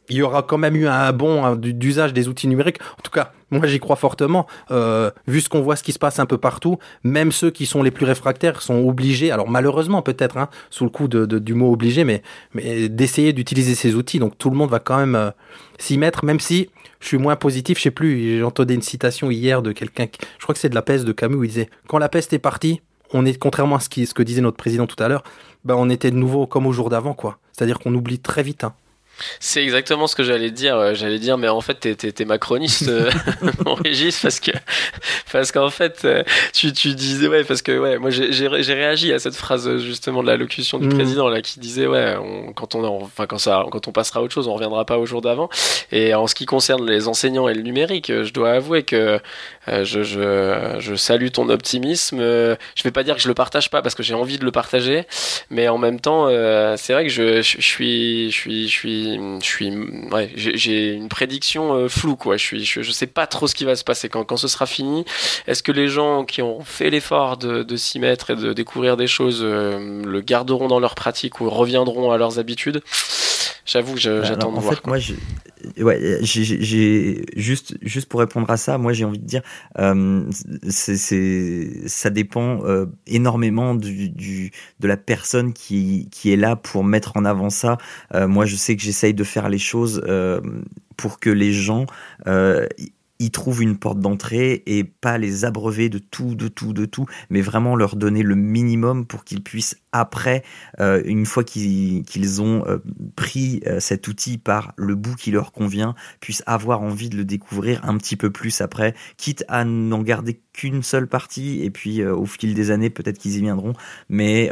il y aura quand même eu un bon d'usage des outils numériques. En tout cas, moi j'y crois fortement. Euh, vu ce qu'on voit, ce qui se passe un peu partout, même ceux qui sont les plus réfractaires sont obligés, alors malheureusement peut-être, hein, sous le coup de, du mot obligé, mais, mais d'essayer d'utiliser ces outils. Donc tout le monde va quand même euh, s'y mettre, même si je suis moins positif. Je sais plus, j'ai entendu une citation hier de quelqu'un, je crois que c'est de la peste de Camus, où il disait Quand la peste est partie, on est, contrairement à ce que disait notre président tout à l'heure, ben on était de nouveau comme au jour d'avant, quoi. C'est-à-dire qu'on oublie très vite. Hein. C'est exactement ce que j'allais dire. J'allais dire, mais en fait, t'es, macroniste, euh, mon Régis, parce que parce qu'en fait, euh, tu, tu disais ouais, parce que ouais, moi j'ai, réagi à cette phrase justement de l'allocution du mm. président là qui disait ouais, quand on enfin quand ça, quand on passera à autre chose, on reviendra pas au jour d'avant. Et en ce qui concerne les enseignants et le numérique, je dois avouer que euh, je, je, je, salue ton optimisme. Je vais pas dire que je le partage pas parce que j'ai envie de le partager, mais en même temps, c'est vrai que je, je, je suis, je suis, je suis je suis, j'ai une prédiction euh, floue, quoi. Je suis, je, sais pas trop ce qui va se passer quand, quand ce sera fini. Est-ce que les gens qui ont fait l'effort de, de s'y mettre et de découvrir des choses euh, le garderont dans leur pratique ou reviendront à leurs habitudes? J'avoue, bah, j'attends de en voir. Fait, moi, ouais, j'ai juste juste pour répondre à ça, moi j'ai envie de dire, euh, c'est ça dépend euh, énormément du, du de la personne qui qui est là pour mettre en avant ça. Euh, moi, je sais que j'essaye de faire les choses euh, pour que les gens euh, y trouvent une porte d'entrée et pas les abreuver de tout, de tout, de tout, mais vraiment leur donner le minimum pour qu'ils puissent après, euh, une fois qu'ils ont euh, pris euh, cet outil par le bout qui leur convient, puissent avoir envie de le découvrir un petit peu plus après, quitte à n'en garder qu'une seule partie et puis au fil des années peut-être qu'ils y viendront, mais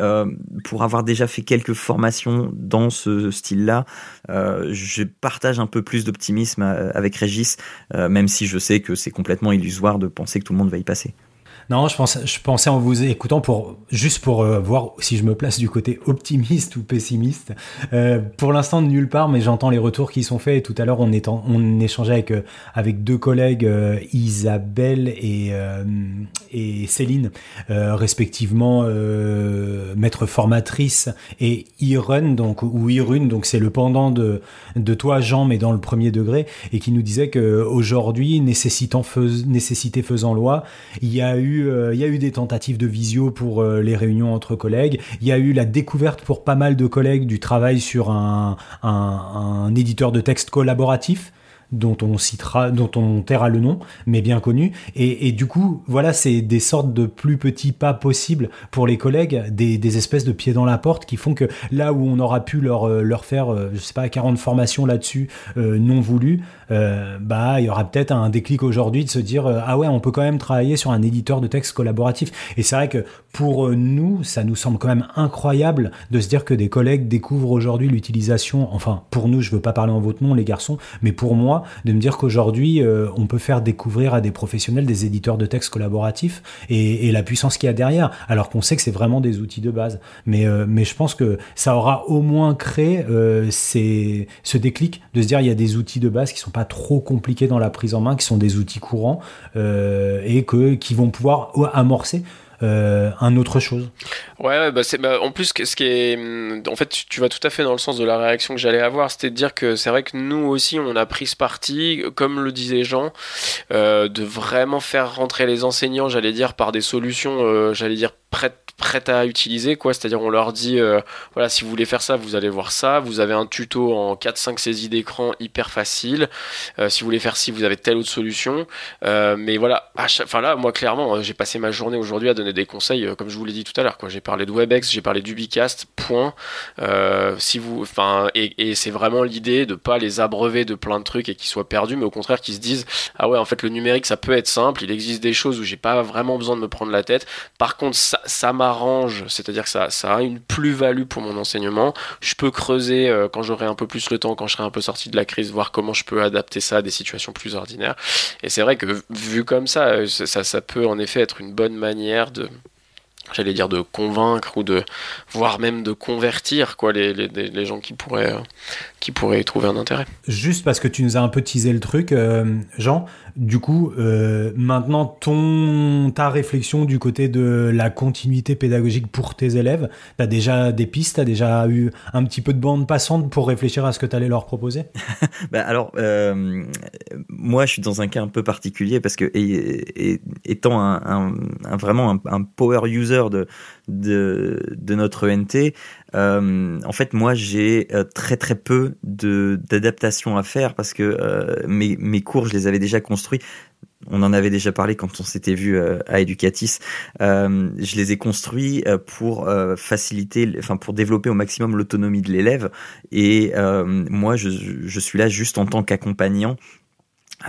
pour avoir déjà fait quelques formations dans ce style-là, je partage un peu plus d'optimisme avec Régis, même si je sais que c'est complètement illusoire de penser que tout le monde va y passer. Non, je, pense, je pensais en vous écoutant pour juste pour euh, voir si je me place du côté optimiste ou pessimiste. Euh, pour l'instant, nulle part, mais j'entends les retours qui sont faits. Et tout à l'heure, on, échangeait avec, euh, avec deux collègues, Isabelle et, et Céline, respectivement maître formatrice et Irun, donc ou Irune, donc c'est le pendant de, de toi, Jean, mais dans le premier degré, et qui nous disait que aujourd'hui, nécessitant nécessité faisant loi, il y a eu euh, il y a eu des tentatives de visio pour euh, les réunions entre collègues. Il y a eu la découverte pour pas mal de collègues du travail sur un, un éditeur de texte collaboratif dont on citera, dont on taira le nom, mais bien connu. Et, du coup, voilà, c'est des sortes de plus petits pas possibles pour les collègues, des, espèces de pieds dans la porte qui font que là où on aura pu leur, euh, leur faire, euh, je sais pas, 40 formations là-dessus euh, non voulues, bah, il y aura peut-être un déclic aujourd'hui de se dire, ah ouais, on peut quand même travailler sur un éditeur de texte collaboratif. Et c'est vrai que pour nous, ça nous semble quand même incroyable de se dire que des collègues découvrent aujourd'hui l'utilisation, enfin, pour nous, je veux pas parler en votre nom, les garçons, mais pour moi, de me dire qu'aujourd'hui, euh, on peut faire découvrir à des professionnels des éditeurs de textes collaboratifs et, la puissance qu'il y a derrière, alors qu'on sait que c'est vraiment des outils de base. Mais, euh, mais je pense que ça aura au moins créé euh, ce déclic de se dire il y a des outils de base qui sont pas trop compliqués dans la prise en main, qui sont des outils courants et que, qui vont pouvoir amorcer euh, un autre chose. Ouais, bah c'est bah, en plus ce qui est, hum, en fait, tu vas tout à fait dans le sens de la réaction que j'allais avoir, c'était de dire que c'est vrai que nous aussi, on a pris ce parti, comme le disait Jean, euh, de vraiment faire rentrer les enseignants, j'allais dire par des solutions, euh, j'allais dire prêtes prêtes à utiliser quoi. C'est à dire on leur dit euh, voilà si vous voulez faire ça vous allez voir ça. Vous avez un tuto en 4-5 saisies d'écran hyper facile. Euh, si vous voulez faire ci vous avez telle autre solution. Euh, mais voilà enfin là moi clairement j'ai passé ma journée aujourd'hui à donner des conseils comme je vous l'ai dit tout à l'heure quoi. J'ai parlé de Webex j'ai parlé d'Ubicast point. Si vous enfin et, c'est vraiment l'idée de pas les abreuver de plein de trucs et qu'ils soient perdus mais au contraire qu'ils se disent ah ouais en fait le numérique ça peut être simple il existe des choses où j'ai pas vraiment besoin de me prendre la tête. Par contre ça ça m'arrange, c'est-à-dire que ça, ça a une plus-value pour mon enseignement, je peux creuser euh, quand j'aurai un peu plus le temps, quand je serai un peu sorti de la crise, voir comment je peux adapter ça à des situations plus ordinaires. Et c'est vrai que vu comme ça, euh, ça, peut en effet être une bonne manière de j'allais dire de convaincre ou de voire même de convertir quoi les, gens qui pourraient qui pourraient y trouver un intérêt. Juste parce que tu nous as un peu teasé le truc, euh, Jean. Du coup, euh, maintenant ton ta réflexion du côté de la continuité pédagogique pour tes élèves, t'as déjà des pistes, t'as déjà eu un petit peu de bande passante pour réfléchir à ce que tu allais leur proposer? bah alors, euh, moi, je suis dans un cas un peu particulier parce que et, et, étant un, un, un vraiment un, un power user de, de, de notre ENT, euh, en fait, moi, j'ai euh, très très peu de d'adaptation à faire parce que euh, mes, mes cours, je les avais déjà construits. On en avait déjà parlé quand on s'était vu euh, à Educatis. Euh, je les ai construits pour faciliter, enfin pour développer au maximum l'autonomie de l'élève. Et moi, je, je suis là juste en tant qu'accompagnant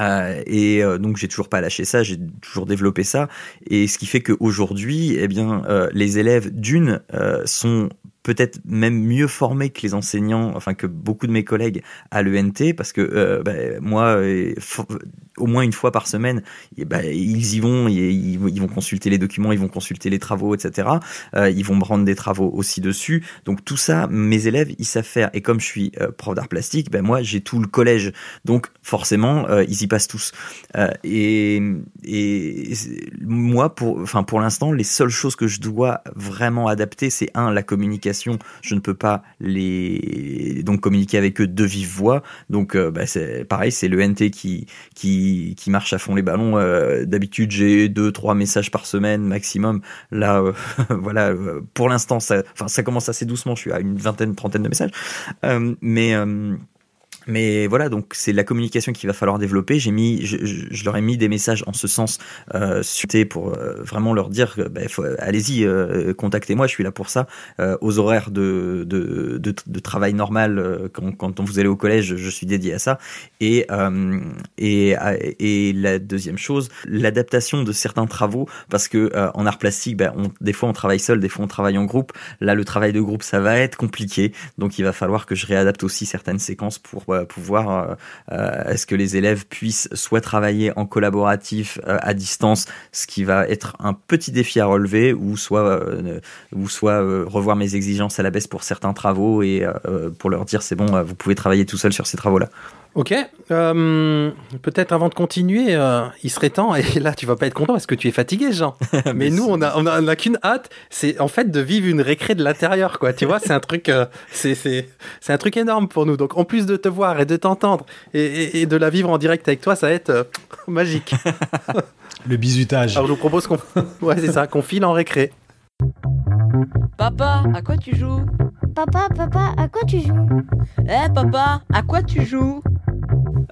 euh, et euh, donc j'ai toujours pas lâché ça, j'ai toujours développé ça, et ce qui fait qu'aujourd'hui, eh bien, euh, les élèves d'une sont peut-être même mieux formés que les enseignants, enfin que beaucoup de mes collègues à l'ENT, parce que euh, bah, moi, au moins une fois par semaine, bah, ils y vont, ils, vont consulter les documents, ils vont consulter les travaux, etc. Euh, ils vont me rendre des travaux aussi dessus. Donc tout ça, mes élèves, ils savent faire. Et comme je suis euh, prof d'art plastique, ben moi j'ai tout le collège, donc forcément euh, ils y passent tous. et, et moi, pour, pour l'instant, les seules choses que je dois vraiment adapter, c'est un la communication je ne peux pas les donc communiquer avec eux de vive voix. Donc c'est pareil, c'est le NT qui qui marche à fond les ballons. Euh, d'habitude, j'ai deux trois messages par semaine maximum. Là, euh, voilà, pour l'instant, ça, ça commence assez doucement. Je suis à une vingtaine, trentaine de messages, mais mais voilà, donc c'est la communication qu'il va falloir développer. J'ai mis, je, je, leur ai mis des messages en ce sens euh, pour euh, vraiment leur dire, bah, allez-y, euh, contactez-moi, je suis là pour ça. Euh, aux horaires de, de, de, de travail normal, euh, quand, quand vous allez au collège, je suis dédié à ça. Et, et, et la deuxième chose, l'adaptation de certains travaux, parce que en art plastique, bah, on, des fois on travaille seul, des fois on travaille en groupe. Là, le travail de groupe, ça va être compliqué, donc il va falloir que je réadapte aussi certaines séquences pour pouvoir euh, euh, est-ce que les élèves puissent soit travailler en collaboratif euh, à distance, ce qui va être un petit défi à relever, ou soit ou soit revoir mes exigences à la baisse pour certains travaux et pour leur dire c'est bon, vous pouvez travailler tout seul sur ces travaux-là. Ok. Euh, Peut-être avant de continuer, euh, il serait temps. Et là, tu vas pas être content parce que tu es fatigué, Jean. Mais, nous, on a, on a, on a qu'une hâte, c'est en fait de vivre une récré de l'intérieur, quoi. Tu vois, c'est un truc, euh, c'est c'est c'est un truc énorme pour nous. Donc, en plus de te voir et de t'entendre et, et, et, de la vivre en direct avec toi, ça va être euh, magique. Le bisutage. Alors, je vous propose qu'on, ouais, c'est ça, qu'on file en récré. Papa, à quoi tu joues? Papa, papa, à quoi tu joues? Eh papa, à quoi tu joues?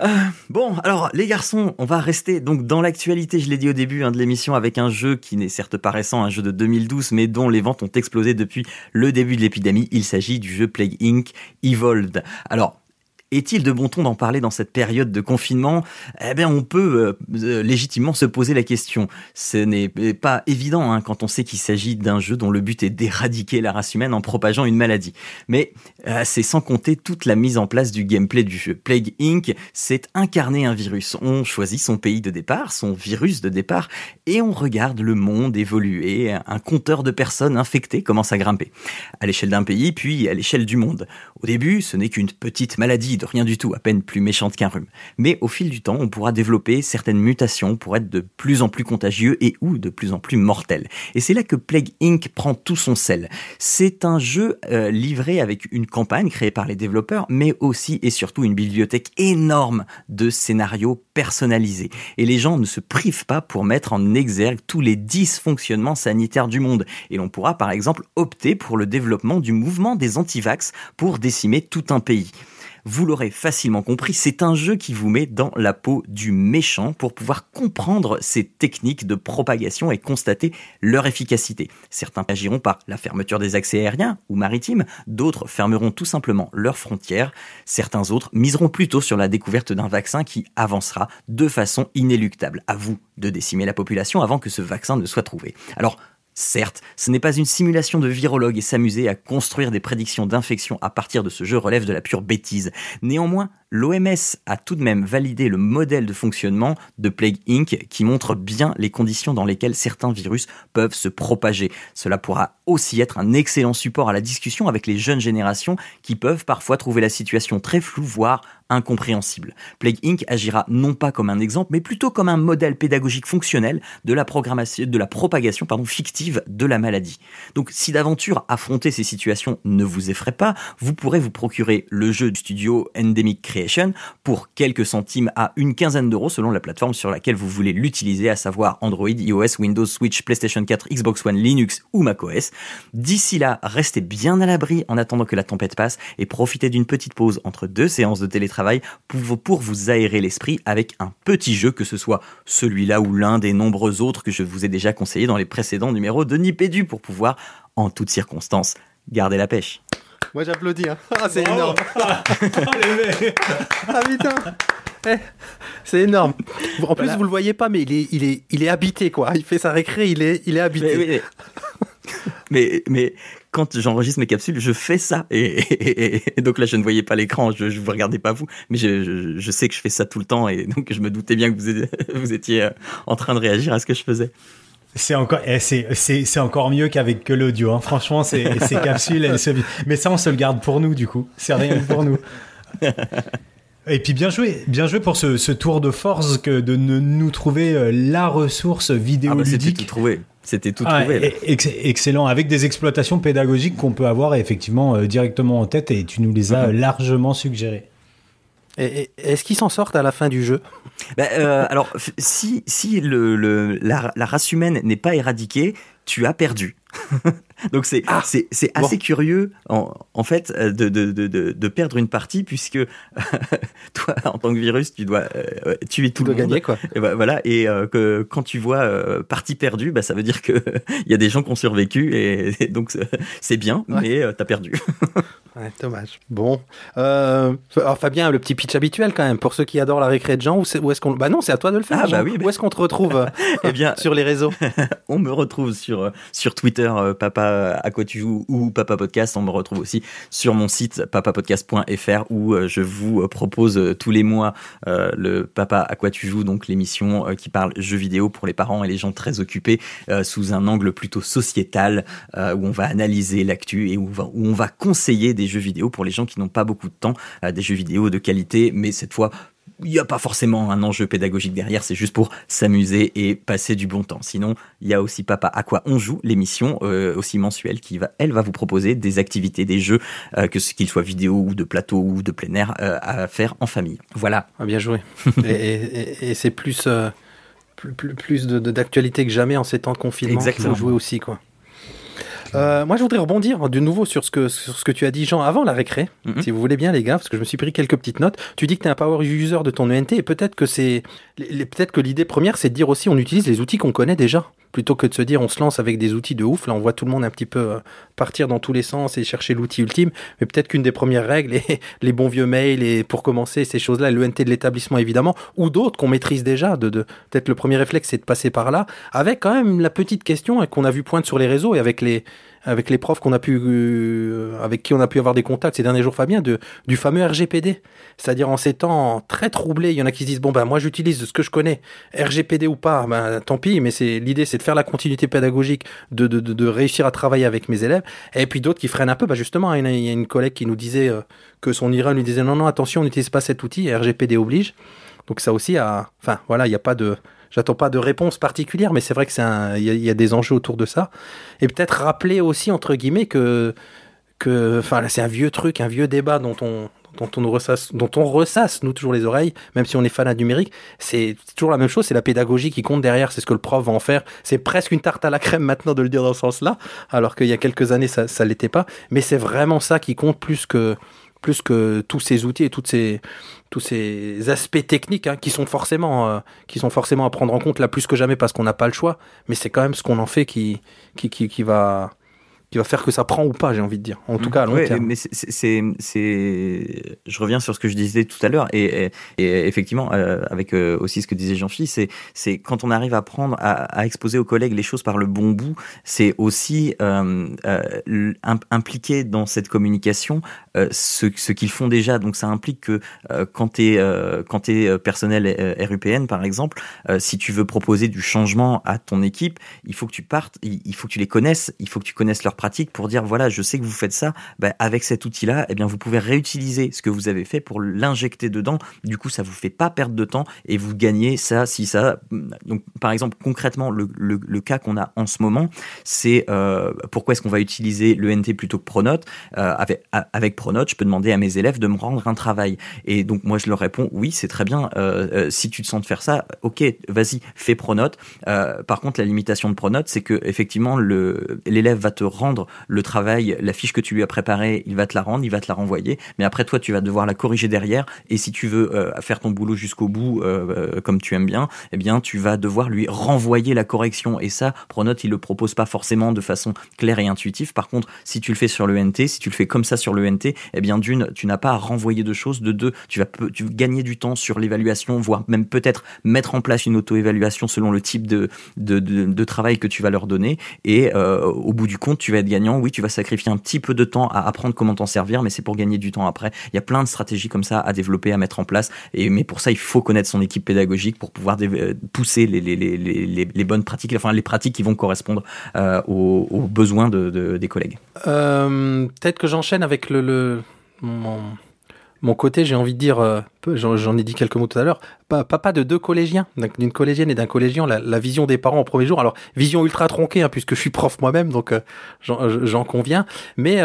Euh, bon, alors les garçons, on va rester donc dans l'actualité, je l'ai dit au début hein, de l'émission, avec un jeu qui n'est certes pas récent, un jeu de 2012, mais dont les ventes ont explosé depuis le début de l'épidémie. Il s'agit du jeu Plague Inc. Evolved. Alors, est-il de bon ton d'en parler dans cette période de confinement? Eh bien, on peut euh, légitimement se poser la question. Ce n'est pas évident hein, quand on sait qu'il s'agit d'un jeu dont le but est d'éradiquer la race humaine en propageant une maladie. Mais euh, c'est sans compter toute la mise en place du gameplay du jeu. Plague Inc., c'est incarner un virus. On choisit son pays de départ, son virus de départ, et on regarde le monde évoluer. Un compteur de personnes infectées commence à grimper. À l'échelle d'un pays, puis à l'échelle du monde. Au début, ce n'est qu'une petite maladie rien du tout, à peine plus méchante qu'un rhume. Mais au fil du temps, on pourra développer certaines mutations pour être de plus en plus contagieux et ou de plus en plus mortels. Et c'est là que Plague Inc. prend tout son sel. C'est un jeu euh, livré avec une campagne créée par les développeurs, mais aussi et surtout une bibliothèque énorme de scénarios personnalisés. Et les gens ne se privent pas pour mettre en exergue tous les dysfonctionnements sanitaires du monde. Et l'on pourra par exemple opter pour le développement du mouvement des antivax pour décimer tout un pays. Vous l'aurez facilement compris, c'est un jeu qui vous met dans la peau du méchant pour pouvoir comprendre ces techniques de propagation et constater leur efficacité. Certains agiront par la fermeture des accès aériens ou maritimes, d'autres fermeront tout simplement leurs frontières, certains autres miseront plutôt sur la découverte d'un vaccin qui avancera de façon inéluctable. À vous de décimer la population avant que ce vaccin ne soit trouvé. Alors, Certes, ce n'est pas une simulation de virologue et s'amuser à construire des prédictions d'infection à partir de ce jeu relève de la pure bêtise. Néanmoins, l'OMS a tout de même validé le modèle de fonctionnement de Plague Inc. qui montre bien les conditions dans lesquelles certains virus peuvent se propager. Cela pourra aussi être un excellent support à la discussion avec les jeunes générations qui peuvent parfois trouver la situation très floue, voire incompréhensible. Plague Inc. agira non pas comme un exemple, mais plutôt comme un modèle pédagogique fonctionnel de la, de la propagation pardon, fictive de la maladie. Donc si d'aventure affronter ces situations ne vous effraie pas, vous pourrez vous procurer le jeu du studio Endemic Creation pour quelques centimes à une quinzaine d'euros selon la plateforme sur laquelle vous voulez l'utiliser, à savoir Android, iOS, Windows, Switch, PlayStation 4, Xbox One, Linux ou macOS. D'ici là, restez bien à l'abri en attendant que la tempête passe et profitez d'une petite pause entre deux séances de télétravail pour vous, aérer l'esprit avec un petit jeu, que ce soit celui-là ou l'un des nombreux autres que je vous ai déjà conseillé dans les précédents numéros de Nipédu pour pouvoir, en toutes circonstances, garder la pêche. Moi j'applaudis, hein. ah, c'est énorme. ah putain. Eh, c'est énorme. En plus, vous le voyez pas, mais il est, il est, il est habité, quoi. Il fait sa récré, il est, il est habité. mais, mais quand j'enregistre mes capsules, je fais ça. Et, donc là, je ne voyais pas l'écran, je ne vous regardais pas vous, mais je, je, sais que je fais ça tout le temps. Et donc, je me doutais bien que vous, vous étiez euh, en train de réagir à ce que je faisais. C'est encore, eh, c'est, encore mieux qu'avec que l'audio. Hein. Franchement, ces, capsules, elles se... mais ça, on se le garde pour nous, du coup. C'est rien pour nous. Et puis bien joué, bien joué pour ce, ce tour de force que de nous trouver euh, la ressource vidéoludique. Ah bah tout trouvé. C'était tout ah, trouvé. excellent, avec des exploitations pédagogiques qu'on peut avoir effectivement euh, directement en tête et tu nous les as mhm. largement suggérées. Est-ce qu'ils s'en sortent à la fin du jeu? Bah, euh, Alors, si, si le, le la, la, race humaine n'est pas éradiquée, tu as perdu. Donc c'est ah, c'est assez curieux en, en fait euh, de, de, de, de, perdre une partie puisque toi en tant que virus tu dois euh, tuer tout le monde. gagner quoi. Et bah, voilà et euh, que quand tu vois euh, partie perdue bah ça veut dire que il y a des gens qui ont survécu et, donc c'est bien mais t'as perdu. Ouais, dommage. Bon alors Fabien le petit pitch habituel quand même pour ceux qui adorent la récré de gens où, est-ce qu'on bah non c'est à toi de le faire. Ah, bah oui, Où est-ce qu'on te retrouve eh bien sur les réseaux On me retrouve sur sur Twitter papa euh, à quoi tu joues ou Papa Podcast. On me retrouve aussi sur mon site papapodcast.fr où euh, je vous euh, propose tous les mois le Papa à quoi tu joues, donc l'émission qui parle jeux vidéo pour les parents et les gens très occupés sous un angle plutôt sociétal où on va analyser l'actu et où, où on va conseiller des jeux vidéo pour les gens qui n'ont pas beaucoup de temps, des jeux vidéo de qualité, mais cette fois il n'y a pas forcément un enjeu pédagogique derrière, c'est juste pour s'amuser et passer du bon temps. Sinon, il y a aussi Papa à quoi on joue, l'émission euh, aussi mensuelle qui va, elle va vous proposer des activités, des jeux, euh, que ce qu'ils soient vidéo ou de plateau ou de plein air, euh, à faire en famille. Voilà. Ah, bien joué. et, c'est plus, plus, plus d'actualité que jamais en ces temps de confinement. Exactement. jouer aussi, quoi. Euh, moi, je voudrais rebondir de nouveau sur ce que, sur ce que tu as dit, Jean, avant la récré. Mhm. Si vous voulez bien, les gars, parce que je me suis pris quelques petites notes. Tu dis que tu es un power user de ton ENT et peut-être que c'est, peut-être que l'idée première, c'est de dire aussi, on utilise les outils qu'on connaît déjà plutôt que de se dire on se lance avec des outils de ouf. Là, on voit tout le monde un petit peu euh, partir dans tous les sens et chercher l'outil ultime. Mais peut-être qu'une des premières règles est les bons vieux mails et pour commencer ces choses-là, l'ENT de l'établissement évidemment, ou d'autres qu'on maîtrise déjà. De, de peut-être le premier réflexe c'est de passer par là, avec quand même la petite question qu'on a vu pointe sur les réseaux et avec les avec les profs qu'on a pu, euh, avec qui on a pu avoir des contacts ces derniers jours, Fabien, de, du fameux RGPD. C'est-à-dire en ces temps très troublés, il y en a qui se disent bon ben moi j'utilise ce que je connais, RGPD ou pas, ben tant pis, mais c'est l'idée c'est de faire la continuité pédagogique, de, réussir à travailler avec mes élèves, et puis d'autres qui freinent un peu. Ben justement, il y a une collègue qui nous disait euh, que son IRA lui disait non non attention, on n'utilise pas cet outil, RGPD oblige. Donc ça aussi, enfin voilà, il n'y a pas de J'attends pas de réponse particulière, mais c'est vrai que c'est il y, a des enjeux autour de ça. Et peut-être rappeler aussi entre guillemets que que, enfin c'est un vieux truc, un vieux débat dont on dont on ressasse, dont on ressasse nous toujours les oreilles, même si on est fan à numérique, c'est toujours la même chose, c'est la pédagogie qui compte derrière, c'est ce que le prof va en faire. C'est presque une tarte à la crème maintenant de le dire dans ce sens-là, alors qu'il y a quelques années ça, ça l'était pas. Mais c'est vraiment ça qui compte plus que plus que tous ces outils et toutes ces tous ces aspects techniques hein, qui sont forcément euh, qui sont forcément à prendre en compte là plus que jamais parce qu'on n'a pas le choix. Mais c'est quand même ce qu'on en fait qui qui, qui, qui va qui va faire que ça prend ou pas, j'ai envie de dire. En tout cas, à long Ouais, terme. mais c'est, c'est, je reviens sur ce que je disais tout à l'heure et, et, et effectivement euh, avec euh, aussi ce que disait Jean-Philippe, c'est, c'est quand on arrive à prendre, à, à exposer aux collègues les choses par le bon bout, c'est aussi euh, euh, impliquer dans cette communication euh, ce, ce qu'ils font déjà. Donc ça implique que euh, quand t'es euh, quand t'es euh, personnel RUPN par exemple, euh, si tu veux proposer du changement à ton équipe, il faut que tu partes, il, il faut que tu les connaisses, il faut que tu connaisses leurs pratiques pour dire voilà, je sais que vous faites ça, bah, avec cet outil-là, eh bien vous pouvez réutiliser ce que vous avez fait pour l'injecter dedans. Du coup, ça vous fait pas perdre de temps et vous gagnez ça, si ça. Donc par exemple concrètement, le, le, le cas qu'on a en ce moment, c'est euh, pourquoi est-ce qu'on va utiliser l'ENT plutôt que Pronote? Euh, avec, avec Pronote, je peux demander à mes élèves de me rendre un travail. Et donc moi je leur réponds oui, c'est très bien. Euh, si tu te sens de faire ça, ok, vas-y, fais Pronote. Par contre, la limitation de Pronote, c'est que effectivement le l'élève va te rendre le travail, la fiche que tu lui as préparée, il va te la rendre, il va te la renvoyer. Mais après toi, tu vas devoir la corriger derrière. Et si tu veux euh, faire ton boulot jusqu'au bout, euh, euh, comme tu aimes bien, eh bien tu vas devoir lui renvoyer la correction. Et ça, Pronote, il le propose pas forcément de façon claire et intuitive. Par contre, si tu le fais sur le NT, si tu le fais comme ça sur le NT, eh bien d'une, tu n'as pas à renvoyer de choses. De deux, tu vas gagner du temps sur l'évaluation, voire même peut-être mettre en place une auto-évaluation selon le type de, travail que tu vas leur donner. Et au bout du compte, tu vas gagnant. Oui, tu vas sacrifier un petit peu de temps à apprendre comment t'en servir, mais c'est pour gagner du temps après. Il y a plein de stratégies comme ça à développer, à mettre en place. Et mais pour ça, il faut connaître son équipe pédagogique pour pouvoir euh, pousser les, les, les, les, les bonnes pratiques, enfin les pratiques qui vont correspondre euh, aux, besoins de, de- des collègues. Euh, Peut-être que j'enchaîne avec le, mon côté, j'ai envie de dire, euh, j'en ai dit quelques mots tout à l'heure, pa- papa de deux collégiens, d'une collégienne et d'un collégien, la, vision des parents au premier jour. Alors, vision ultra tronquée, hein, puisque je suis prof moi-même, donc euh, j'en j'en conviens. Mais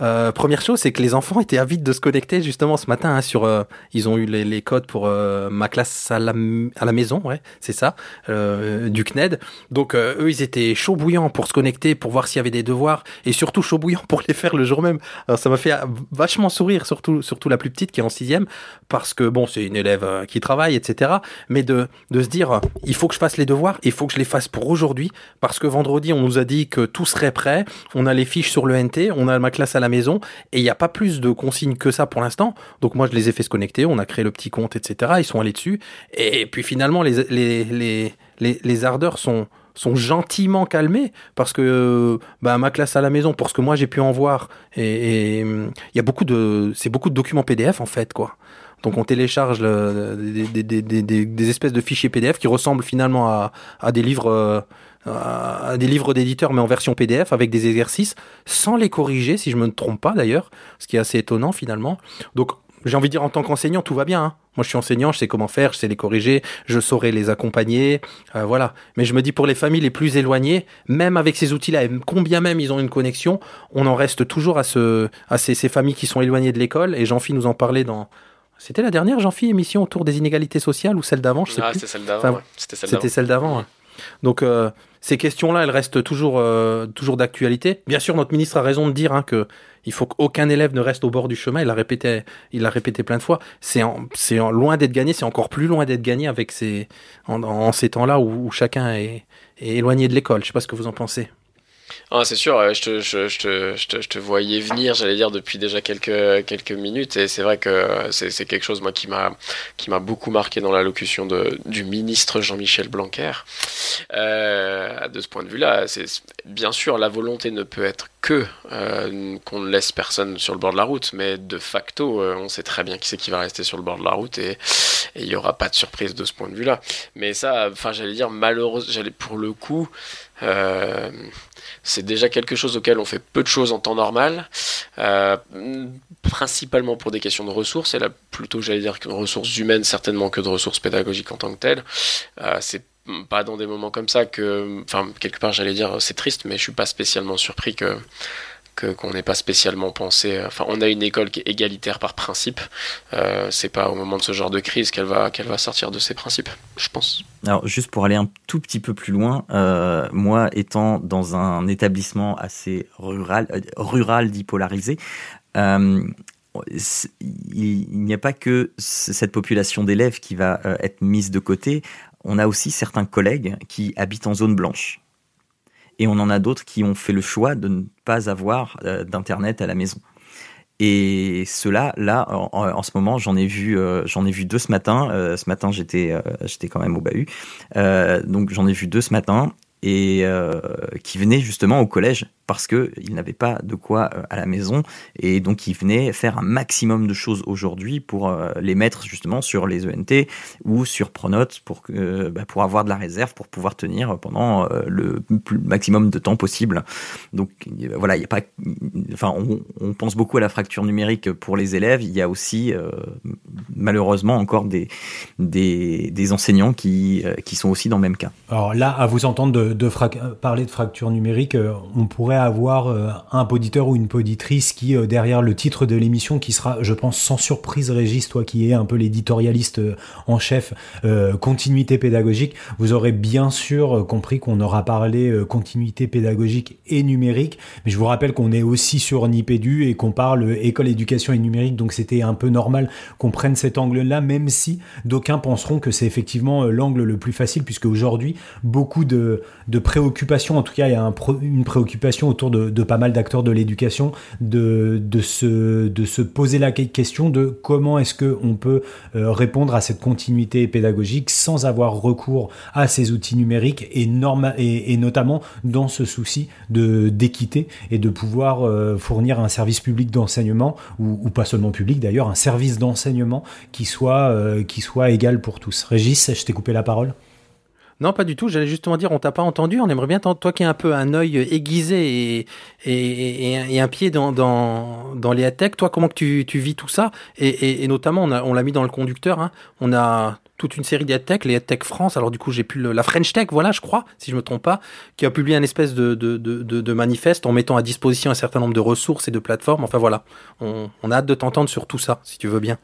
euh, première chose, c'est que les enfants étaient avides de se connecter justement ce matin. hein, sur, euh, ils ont eu les, les codes pour euh, ma classe à la, à la maison, ouais, c'est ça, euh, du CNED. Donc euh, eux, ils étaient chaud bouillants pour se connecter, pour voir s'il y avait des devoirs, et surtout chaud bouillants pour les faire le jour même. Alors ça m'a fait euh, vachement sourire, surtout surtout la plus petite qui est en sixième, parce que bon, c'est une élève qui travaille, etc. Mais de de se dire, il faut que je fasse les devoirs, il faut que je les fasse pour aujourd'hui, parce que vendredi on nous a dit que tout serait prêt, on a les fiches sur le NT, on a ma classe à la maison, et il n'y a pas plus de consignes que ça pour l'instant. Donc moi je les ai fait se connecter, on a créé le petit compte, etc. Ils sont allés dessus, et puis finalement les les les les, ardeurs sont sont gentiment calmés parce que bah, ma classe à la maison pour ce que moi j'ai pu en voir et il y a beaucoup de c'est beaucoup de documents PDF en fait quoi donc on télécharge des, des- des espèces de fichiers PDF qui ressemblent finalement à, à des livres euh, des livres d'éditeurs mais en version PDF avec des exercices sans les corriger si je me trompe pas d'ailleurs ce qui est assez étonnant finalement donc j'ai envie de dire en tant qu'enseignant tout va bien hein. moi je suis enseignant je sais comment faire je sais les corriger je saurai les accompagner euh, voilà mais je me dis pour les familles les plus éloignées même avec ces outils là combien même ils ont une connexion on en reste toujours à ce à ces, ces familles qui sont éloignées de l'école et Jean-Phi nous en parlait dans c'était la dernière Jean-Phi émission autour des inégalités sociales ou celle d'avant je sais Ah, plus c'était celle d'avant. Enfin, ouais. C'était celle d'avant. c'était celle d'avant. ouais. Donc euh, ces questions-là, elles restent toujours, euh, toujours d'actualité. Bien sûr, notre ministre a raison de dire hein, que il faut qu'aucun élève ne reste au bord du chemin. Il l'a répété, il l'a répété plein de fois. C'est loin d'être gagné. C'est encore plus loin d'être gagné avec ces en, ces temps-là où, où chacun est, éloigné de l'école. Je sais pas ce que vous en pensez. Ah, c'est sûr, je te, voyais venir, j'allais dire, depuis déjà quelques, minutes, et c'est vrai que c'est quelque chose, moi, qui m'a beaucoup marqué dans l'allocution du ministre Jean-Michel Blanquer. Euh, de ce point de vue-là, bien sûr, la volonté ne peut être que euh, qu'on ne laisse personne sur le bord de la route, mais de facto, euh, on sait très bien qui c'est qui va rester sur le bord de la route, et il n'y aura pas de surprise de ce point de vue-là. Mais ça, j'allais dire, malheureusement, pour le coup, c'est déjà quelque chose auquel on fait peu de choses en temps normal, euh, principalement pour des questions de ressources, et là plutôt j'allais dire que de ressources humaines certainement que de ressources pédagogiques en tant que telles. Euh, c'est pas dans des moments comme ça que, enfin quelque part j'allais dire c'est triste, mais je suis pas spécialement surpris que qu'on n'ait pas spécialement pensé. Enfin, on a une école qui est égalitaire par principe. Euh, c'est pas au moment de ce genre de crise qu'elle va qu'elle va sortir de ses principes, je pense. Alors juste pour aller un tout petit peu plus loin, euh, moi étant dans un établissement assez rural, euh, rural dit polarisé, euh, il, n'y a pas que cette population d'élèves qui va euh, être mise de côté. On a aussi certains collègues qui habitent en zone blanche. Et on en a d'autres qui ont fait le choix de ne pas avoir d'internet à la maison. Et cela, là, en, ce moment, j'en ai vu, j'en ai vu deux ce matin. ce matin, j'étais, j'étais quand même au bahut. donc, j'en ai vu deux ce matin et qui venaient justement au collège parce qu'ils n'avaient pas de quoi euh, à la maison et donc ils venaient faire un maximum de choses aujourd'hui pour euh, les mettre justement sur les ENT ou sur Pronote pour, bah, pour avoir de la réserve pour pouvoir tenir pendant euh, le maximum de temps possible. Donc voilà, il a pas, enfin on, on, pense beaucoup à la fracture numérique pour les élèves. Il y a aussi malheureusement encore des, des, des enseignants qui, qui sont aussi dans le même cas. Alors là, à vous entendre de, de parler de fracture numérique, on pourrait avoir euh, un poditeur ou une poditrice qui, euh, derrière le titre de l'émission, qui sera, je pense, sans surprise, Régis, toi qui es un peu l'éditorialiste euh, en chef, continuité pédagogique, vous aurez bien sûr compris qu'on aura parlé continuité pédagogique et numérique, mais je vous rappelle qu'on est aussi sur Nipédu et qu'on parle école, éducation et numérique, donc c'était un peu normal qu'on prenne cet angle-là, même si d'aucuns penseront que c'est effectivement l'angle le plus facile, puisque aujourd'hui, beaucoup de, de préoccupations, en tout cas, il y a une préoccupation autour de, pas mal d'acteurs de l'éducation, de, se, poser la question de comment est-ce qu'on peut euh, répondre à cette continuité pédagogique sans avoir recours à ces outils numériques et, notamment dans ce souci d'équité et de pouvoir euh, fournir un service public d'enseignement ou, pas seulement public d'ailleurs, un service d'enseignement qui soit euh, qui soit égal pour tous. Régis, je t'ai coupé la parole. Non, pas du tout. J'allais justement dire, on t'a pas entendu. On aimerait bien, toi qui as un peu un œil aiguisé et, un pied dans, les tech, toi, comment tu, vis tout ça? Et, notamment, on l'a mis dans le conducteur. Hein. On a toute une série d'EdTech, les EdTech France. Alors du coup, j'ai pu la French Tech, voilà, je crois, si je me trompe pas, qui a publié un espèce de, manifeste en mettant à disposition un certain nombre de ressources et de plateformes. Enfin voilà, on, on a hâte de t'entendre sur tout ça, si tu veux bien.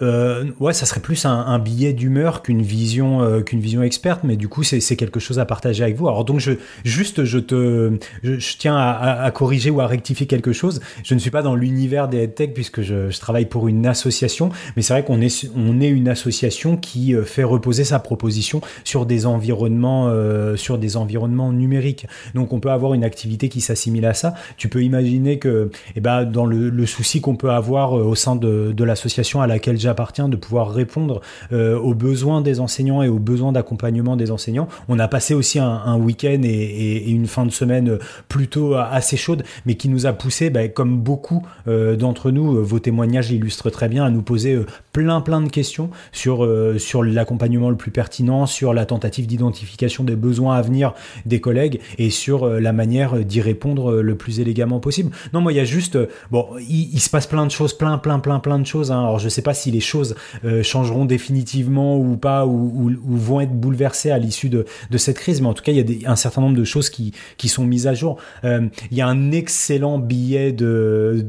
Euh, ouais, ça serait plus un, billet d'humeur qu'une vision, euh, qu'une vision experte, mais du coup, c'est quelque chose à partager avec vous. Alors donc, je, juste, je te, je, tiens à, corriger ou à rectifier quelque chose. Je ne suis pas dans l'univers des headtech puisque je, travaille pour une association, mais c'est vrai qu'on est, on est une association qui euh, fait reposer sa proposition sur des environnements, sur des environnements numériques. Donc, on peut avoir une activité qui s'assimile à ça. Tu peux imaginer que, eh ben, dans le, souci qu'on peut avoir au sein de, de l'association à laquelle j'ai appartient de pouvoir répondre euh, aux besoins des enseignants et aux besoins d'accompagnement des enseignants. On a passé aussi un, week-end et, une fin de semaine plutôt assez chaude, mais qui nous a poussé, bah, comme beaucoup euh, d'entre nous, euh, vos témoignages illustrent très bien, à nous poser plein plein de questions sur, sur l'accompagnement le plus pertinent, sur la tentative d'identification des besoins à venir des collègues et sur la manière d'y répondre le plus élégamment possible. Non, moi, il y a juste, bon, il, se passe plein de choses, plein, plein, plein, plein de choses. Hein. Alors, je sais pas si les choses euh, changeront définitivement ou pas, ou, vont être bouleversées à l'issue de, cette crise. Mais en tout cas, il y a un certain nombre de choses qui, sont mises à jour. Euh, il y a un excellent billet de,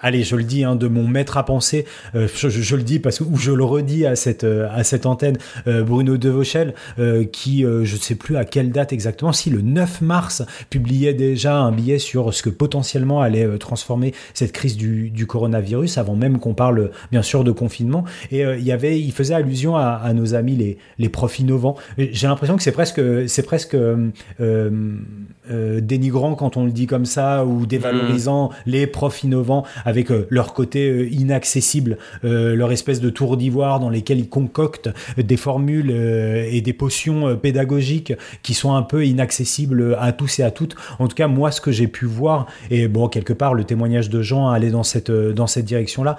allez, je le dis, hein, de mon maître à penser. Euh, je, le dis parce que ou je le redis à cette à cette antenne, Bruno Devauchel, qui je ne sais plus à quelle date exactement, si le 9 mars publiait déjà un billet sur ce que potentiellement allait transformer cette crise du, du coronavirus, avant même qu'on parle bien sûr de confinement et euh, il y avait, il faisait allusion à, nos amis les, les profs innovants. J'ai l'impression que c'est presque, c'est presque euh, euh, dénigrant quand on le dit comme ça ou dévalorisant mmh. les profs innovants avec leur côté inaccessible, leur espèce de tour d'ivoire dans lesquels ils concoctent des formules et des potions pédagogiques qui sont un peu inaccessibles à tous et à toutes. En tout cas, moi, ce que j'ai pu voir, et bon, quelque part, le témoignage de Jean allait dans cette, dans cette direction-là,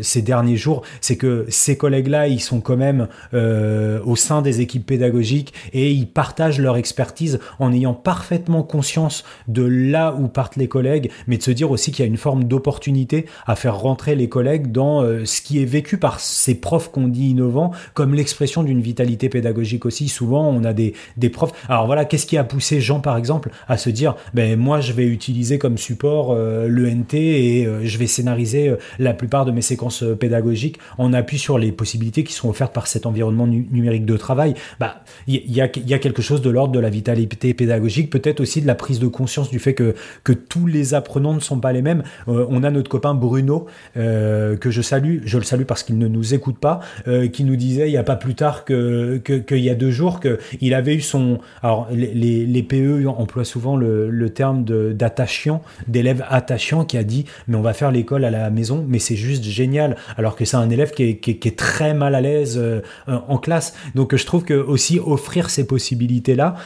ces derniers jours, c'est que ces collègues-là, ils sont quand même euh, au sein des équipes pédagogiques et ils partagent leur expertise en ayant parfaitement conscience de là où partent les collègues, mais de se dire aussi qu'il y a une forme d'opportunité à faire rentrer les collègues dans euh, ce qui est vécu par ces profs qu'on dit innovants, comme l'expression d'une vitalité pédagogique aussi. Souvent, on a des, des profs. Alors voilà, qu'est-ce qui a poussé Jean, par exemple, à se dire, ben moi, je vais utiliser comme support euh, l'ENT et je vais scénariser la plupart de mes séquences pédagogiques on appuie sur les possibilités qui sont offertes par cet environnement numérique de travail, bah il y, a, quelque chose de l'ordre de la vitalité pédagogique, peut-être aussi de la prise de conscience du fait que, que tous les apprenants ne sont pas les mêmes. Euh, on a notre copain Bruno, euh, que je salue, je le salue parce qu'il ne nous écoute pas, euh, qui nous disait il n'y a pas plus tard qu'il y a deux jours qu'il avait eu son... Alors les, les PE emploient souvent le, le terme d'attachant, d'élève attachant, qui a dit mais on va faire l'école à la maison, mais c'est juste génial, alors que c'est un élève qui est, qui, qui est, très mal à l'aise en classe. Donc je trouve que aussi offrir ces possibilités-là,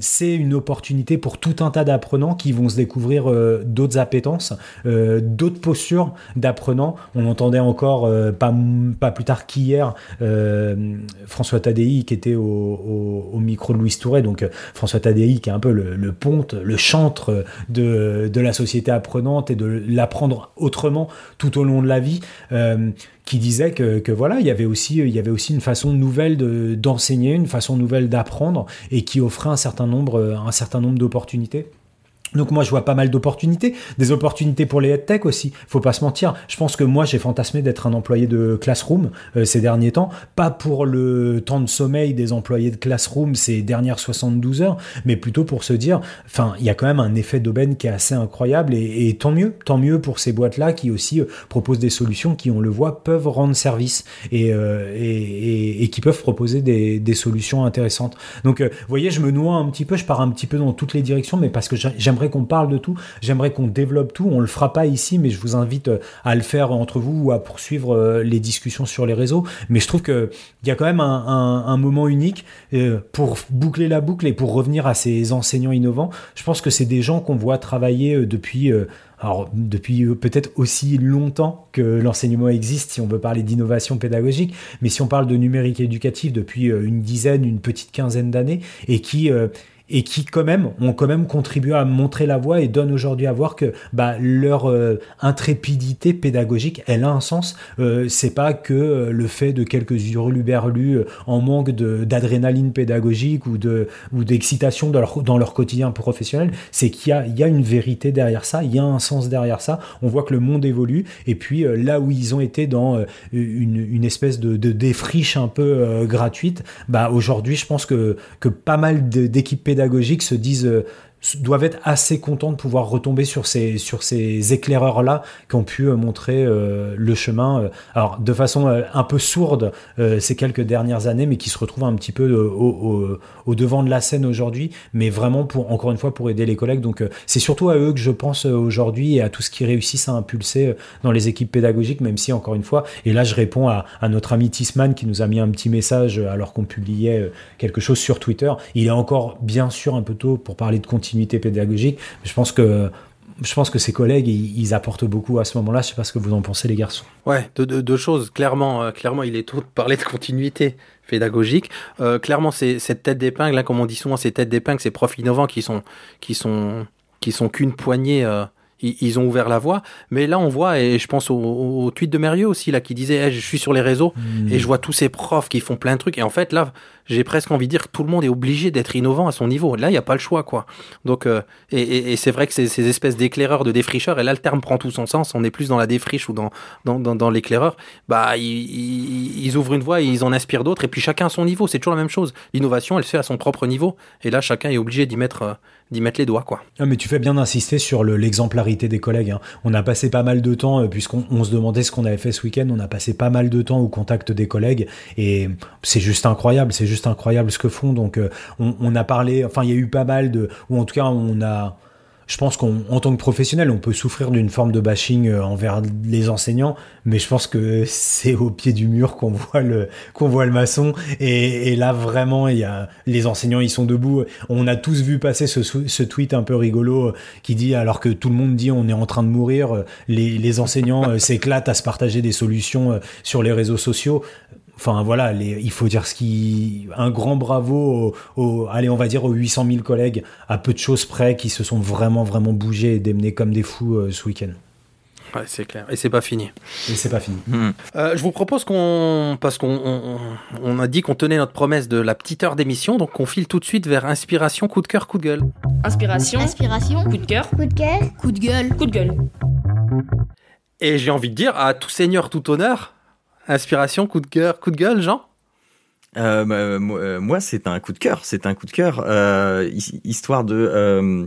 c'est une opportunité pour tout un tas d'apprenants qui vont se découvrir euh, d'autres appétences, euh, d'autres postures d'apprenants. On entendait encore, euh, pas, plus tard qu'hier, François Tadei qui était au, micro de Louis Touret. Donc François Tadei qui est un peu le, ponte, le chantre de la société apprenante et de l'apprendre autrement tout au long de la vie qui disait que, voilà, il y avait aussi, une façon nouvelle d'enseigner, une façon nouvelle d'apprendre, et qui offrait un un certain nombre d'opportunités. Donc moi je vois pas mal d'opportunités, des opportunités pour les headtech aussi. Faut pas se mentir. Je pense que moi j'ai fantasmé d'être un employé de Classroom euh, ces derniers temps, pas pour le temps de sommeil des employés de Classroom ces dernières 72 heures, mais plutôt pour se dire, enfin il y a quand même un effet d'aubaine qui est assez incroyable et, tant mieux, tant mieux pour ces boîtes là qui aussi euh, proposent des solutions qui on le voit peuvent rendre service et, euh, et, et, qui peuvent proposer des, des solutions intéressantes. Donc vous voyez je me noie un petit peu, je pars un petit peu dans toutes les directions, mais parce que j'aimerais qu'on parle de tout, j'aimerais qu'on développe tout. On le fera pas ici, mais je vous invite euh, à le faire entre vous ou à poursuivre euh, les discussions sur les réseaux. Mais je trouve que il y a quand même un, moment unique euh, pour boucler la boucle et pour revenir à ces enseignants innovants. Je pense que c'est des gens qu'on voit travailler depuis alors depuis peut-être aussi longtemps que l'enseignement existe, si on veut parler d'innovation pédagogique, mais si on parle de numérique éducatif depuis une dizaine, une petite quinzaine d'années, et qui et qui quand même ont quand même contribué à montrer la voie et donnent aujourd'hui à voir que bah, leur euh, intrépidité pédagogique, elle a un sens. Euh, c'est pas que euh, le fait de quelques hurluberlus euh, en manque d'adrénaline pédagogique ou de ou d'excitation dans leur, dans leur quotidien professionnel, c'est qu'il y a, y a une vérité derrière ça, il y a un sens derrière ça. On voit que le monde évolue et puis là où ils ont été dans une, une espèce de, de défriche un peu gratuite, bah aujourd'hui je pense que que pas mal d'équipes pédagogiques se disent euh, doivent être assez contents de pouvoir retomber sur ces, sur ces éclaireurs-là qui ont pu euh, montrer euh, le chemin, alors de façon un peu sourde ces quelques dernières années, mais qui se retrouvent un petit peu au, au, devant de la scène aujourd'hui, mais vraiment pour, encore une fois, pour aider les collègues. Donc c'est surtout à eux que je pense aujourd'hui et à tout ce qui réussissent à impulser dans les équipes pédagogiques, même si, encore une fois, et là je réponds à, à notre ami Tisman qui nous a mis un petit message alors qu'on publiait quelque chose sur Twitter. Il est encore bien sûr un peu tôt pour parler de continuité pédagogique. Je pense que je pense que ses collègues, ils, apportent beaucoup à ce moment-là. Je sais pas ce que vous en pensez, les garçons. Ouais, deux, choses. Clairement, euh, clairement, il est tout de parler de continuité pédagogique. Euh, clairement, c'est cette tête d'épingle, là, comme on dit souvent, ces têtes d'épingle, ces profs innovants qui sont, qui sont, qui sont qu'une poignée. Euh, ils, ont ouvert la voie. Mais là, on voit, et je pense au, tweet de Mérieux aussi, là, qui disait, je suis sur les réseaux mmh. et je vois tous ces profs qui font plein de trucs. Et en fait, là, j'ai presque envie de dire que tout le monde est obligé d'être innovant à son niveau. Là, il n'y a pas le choix, quoi. Donc, euh, et, et, c'est vrai que ces, ces espèces d'éclaireurs, de défricheurs, et là, le terme prend tout son sens. On est plus dans la défriche ou dans, dans, dans, dans l'éclaireur. Bah, ils, ils, ouvrent une voie et ils en inspirent d'autres. Et puis, chacun à son niveau. C'est toujours la même chose. L'innovation, elle se fait à son propre niveau. Et là, chacun est obligé d'y mettre, euh, d'y mettre les doigts, quoi. Ah, mais tu fais bien d'insister sur l'exemplarité des collègues. Hein. On a passé pas mal de temps, euh, puisqu'on se demandait ce qu'on avait fait ce week-end, on a passé pas mal de temps au contact des collègues. Et c'est juste incroyable. C'est juste incroyable ce que font. Donc, euh, on, a parlé, enfin, il y a eu pas mal de, ou en tout cas, on a, je pense qu'en tant que professionnel, on peut souffrir d'une forme de bashing euh, envers les enseignants, mais je pense que c'est au pied du mur qu'on voit le qu'on voit le maçon. Et, là vraiment, il y a les enseignants, ils sont debout. On a tous vu passer ce, tweet un peu rigolo euh, qui dit alors que tout le monde dit on est en train de mourir, les, les enseignants s'éclatent à se partager des solutions sur les réseaux sociaux. Enfin voilà, il faut dire ce qui, un grand bravo aux, allez on va dire aux 800 000 collègues à peu de choses près qui se sont vraiment vraiment bougés et démenés comme des fous euh, ce week-end. Ouais, c'est clair. Et c'est pas fini. Et c'est pas fini. Hmm. Euh, je vous propose qu'on, parce qu'on on, a dit qu'on tenait notre promesse de la petite heure d'émission, donc on file tout de suite vers inspiration, coup de cœur, coup de gueule. Inspiration. Inspiration. Coup de cœur. Coup de cœur. Coup de gueule. Coup de gueule. Et j'ai envie de dire à tout seigneur, tout honneur, Inspiration, coup de cœur, coup de gueule, Jean? Euh, bah, moi, euh, moi, c'est un coup de cœur. C'est un coup de cœur, euh, his- histoire de, euh,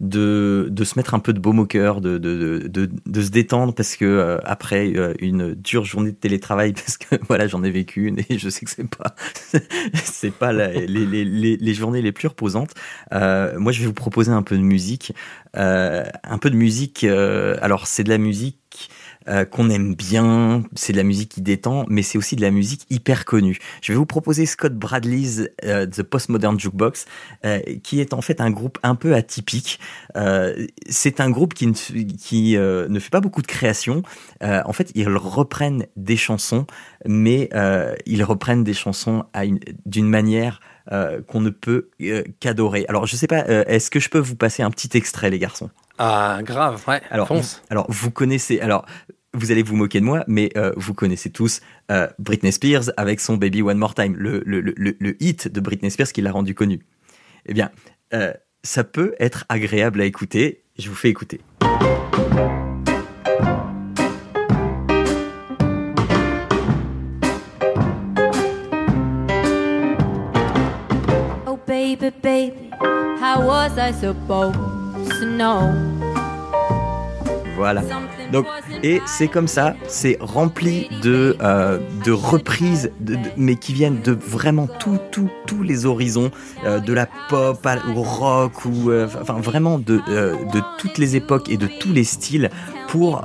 de de se mettre un peu de baume au cœur, de de, de, se détendre parce que euh, après euh, une dure journée de télétravail, parce que voilà, j'en ai vécu une et je sais que c'est pas c'est pas les, les, les, journées les plus reposantes. Euh, moi, je vais vous proposer un peu de musique, euh, un peu de musique. euh, alors, c'est de la musique euh, qu'on aime bien, c'est de la musique qui détend, mais c'est aussi de la musique hyper connue. Je vais vous proposer Scott Bradley's euh, The Postmodern Jukebox, euh, qui est en fait un groupe un peu atypique. C'est un groupe qui, ne, qui ne fait pas beaucoup de créations. En fait, ils reprennent des chansons, mais ils reprennent des chansons d'une manière euh, qu'on ne peut euh, qu'adorer. Alors, je sais pas, euh, est-ce que je peux vous passer un petit extrait, les garçons? Ah, grave, ouais. alors, fonce. alors, vous connaissez, alors, vous allez vous moquer de moi, mais euh, vous connaissez tous euh, Britney Spears avec son Baby One More Time, le, le, le, le- hit de Britney Spears qui l'a rendu connu. Eh bien, euh, ça peut être agréable à écouter. Je vous fais écouter. Oh baby, baby, how was I supposed to know? Voilà. Donc, et c'est comme ça, c'est rempli de, euh, de reprises, mais qui viennent de vraiment tout, tout, tous les horizons, euh, de la pop au rock, ou euh, enfin vraiment de, de toutes les époques et de tous les styles, pour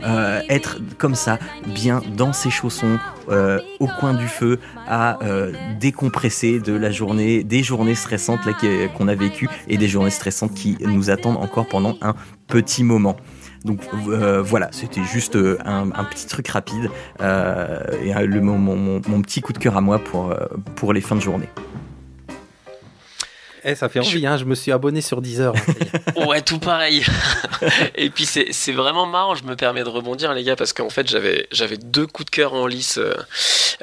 être comme ça, bien dans ses chaussons, au coin du feu, à décompresser de la journée, des journées stressantes qu'on a vécues et des journées stressantes qui nous attendent encore pendant un petit moment. Donc euh, voilà, c'était juste euh, un, petit truc rapide euh, et mon, petit coup de cœur à moi pour les fins de journée. Eh, ça fait envie, hein. Je me suis abonné sur Deezer. hein. Ouais, tout pareil. et puis c'est c'est vraiment marrant, je me permets de rebondir les gars, parce qu'en fait j'avais j'avais deux coups de cœur en lice euh,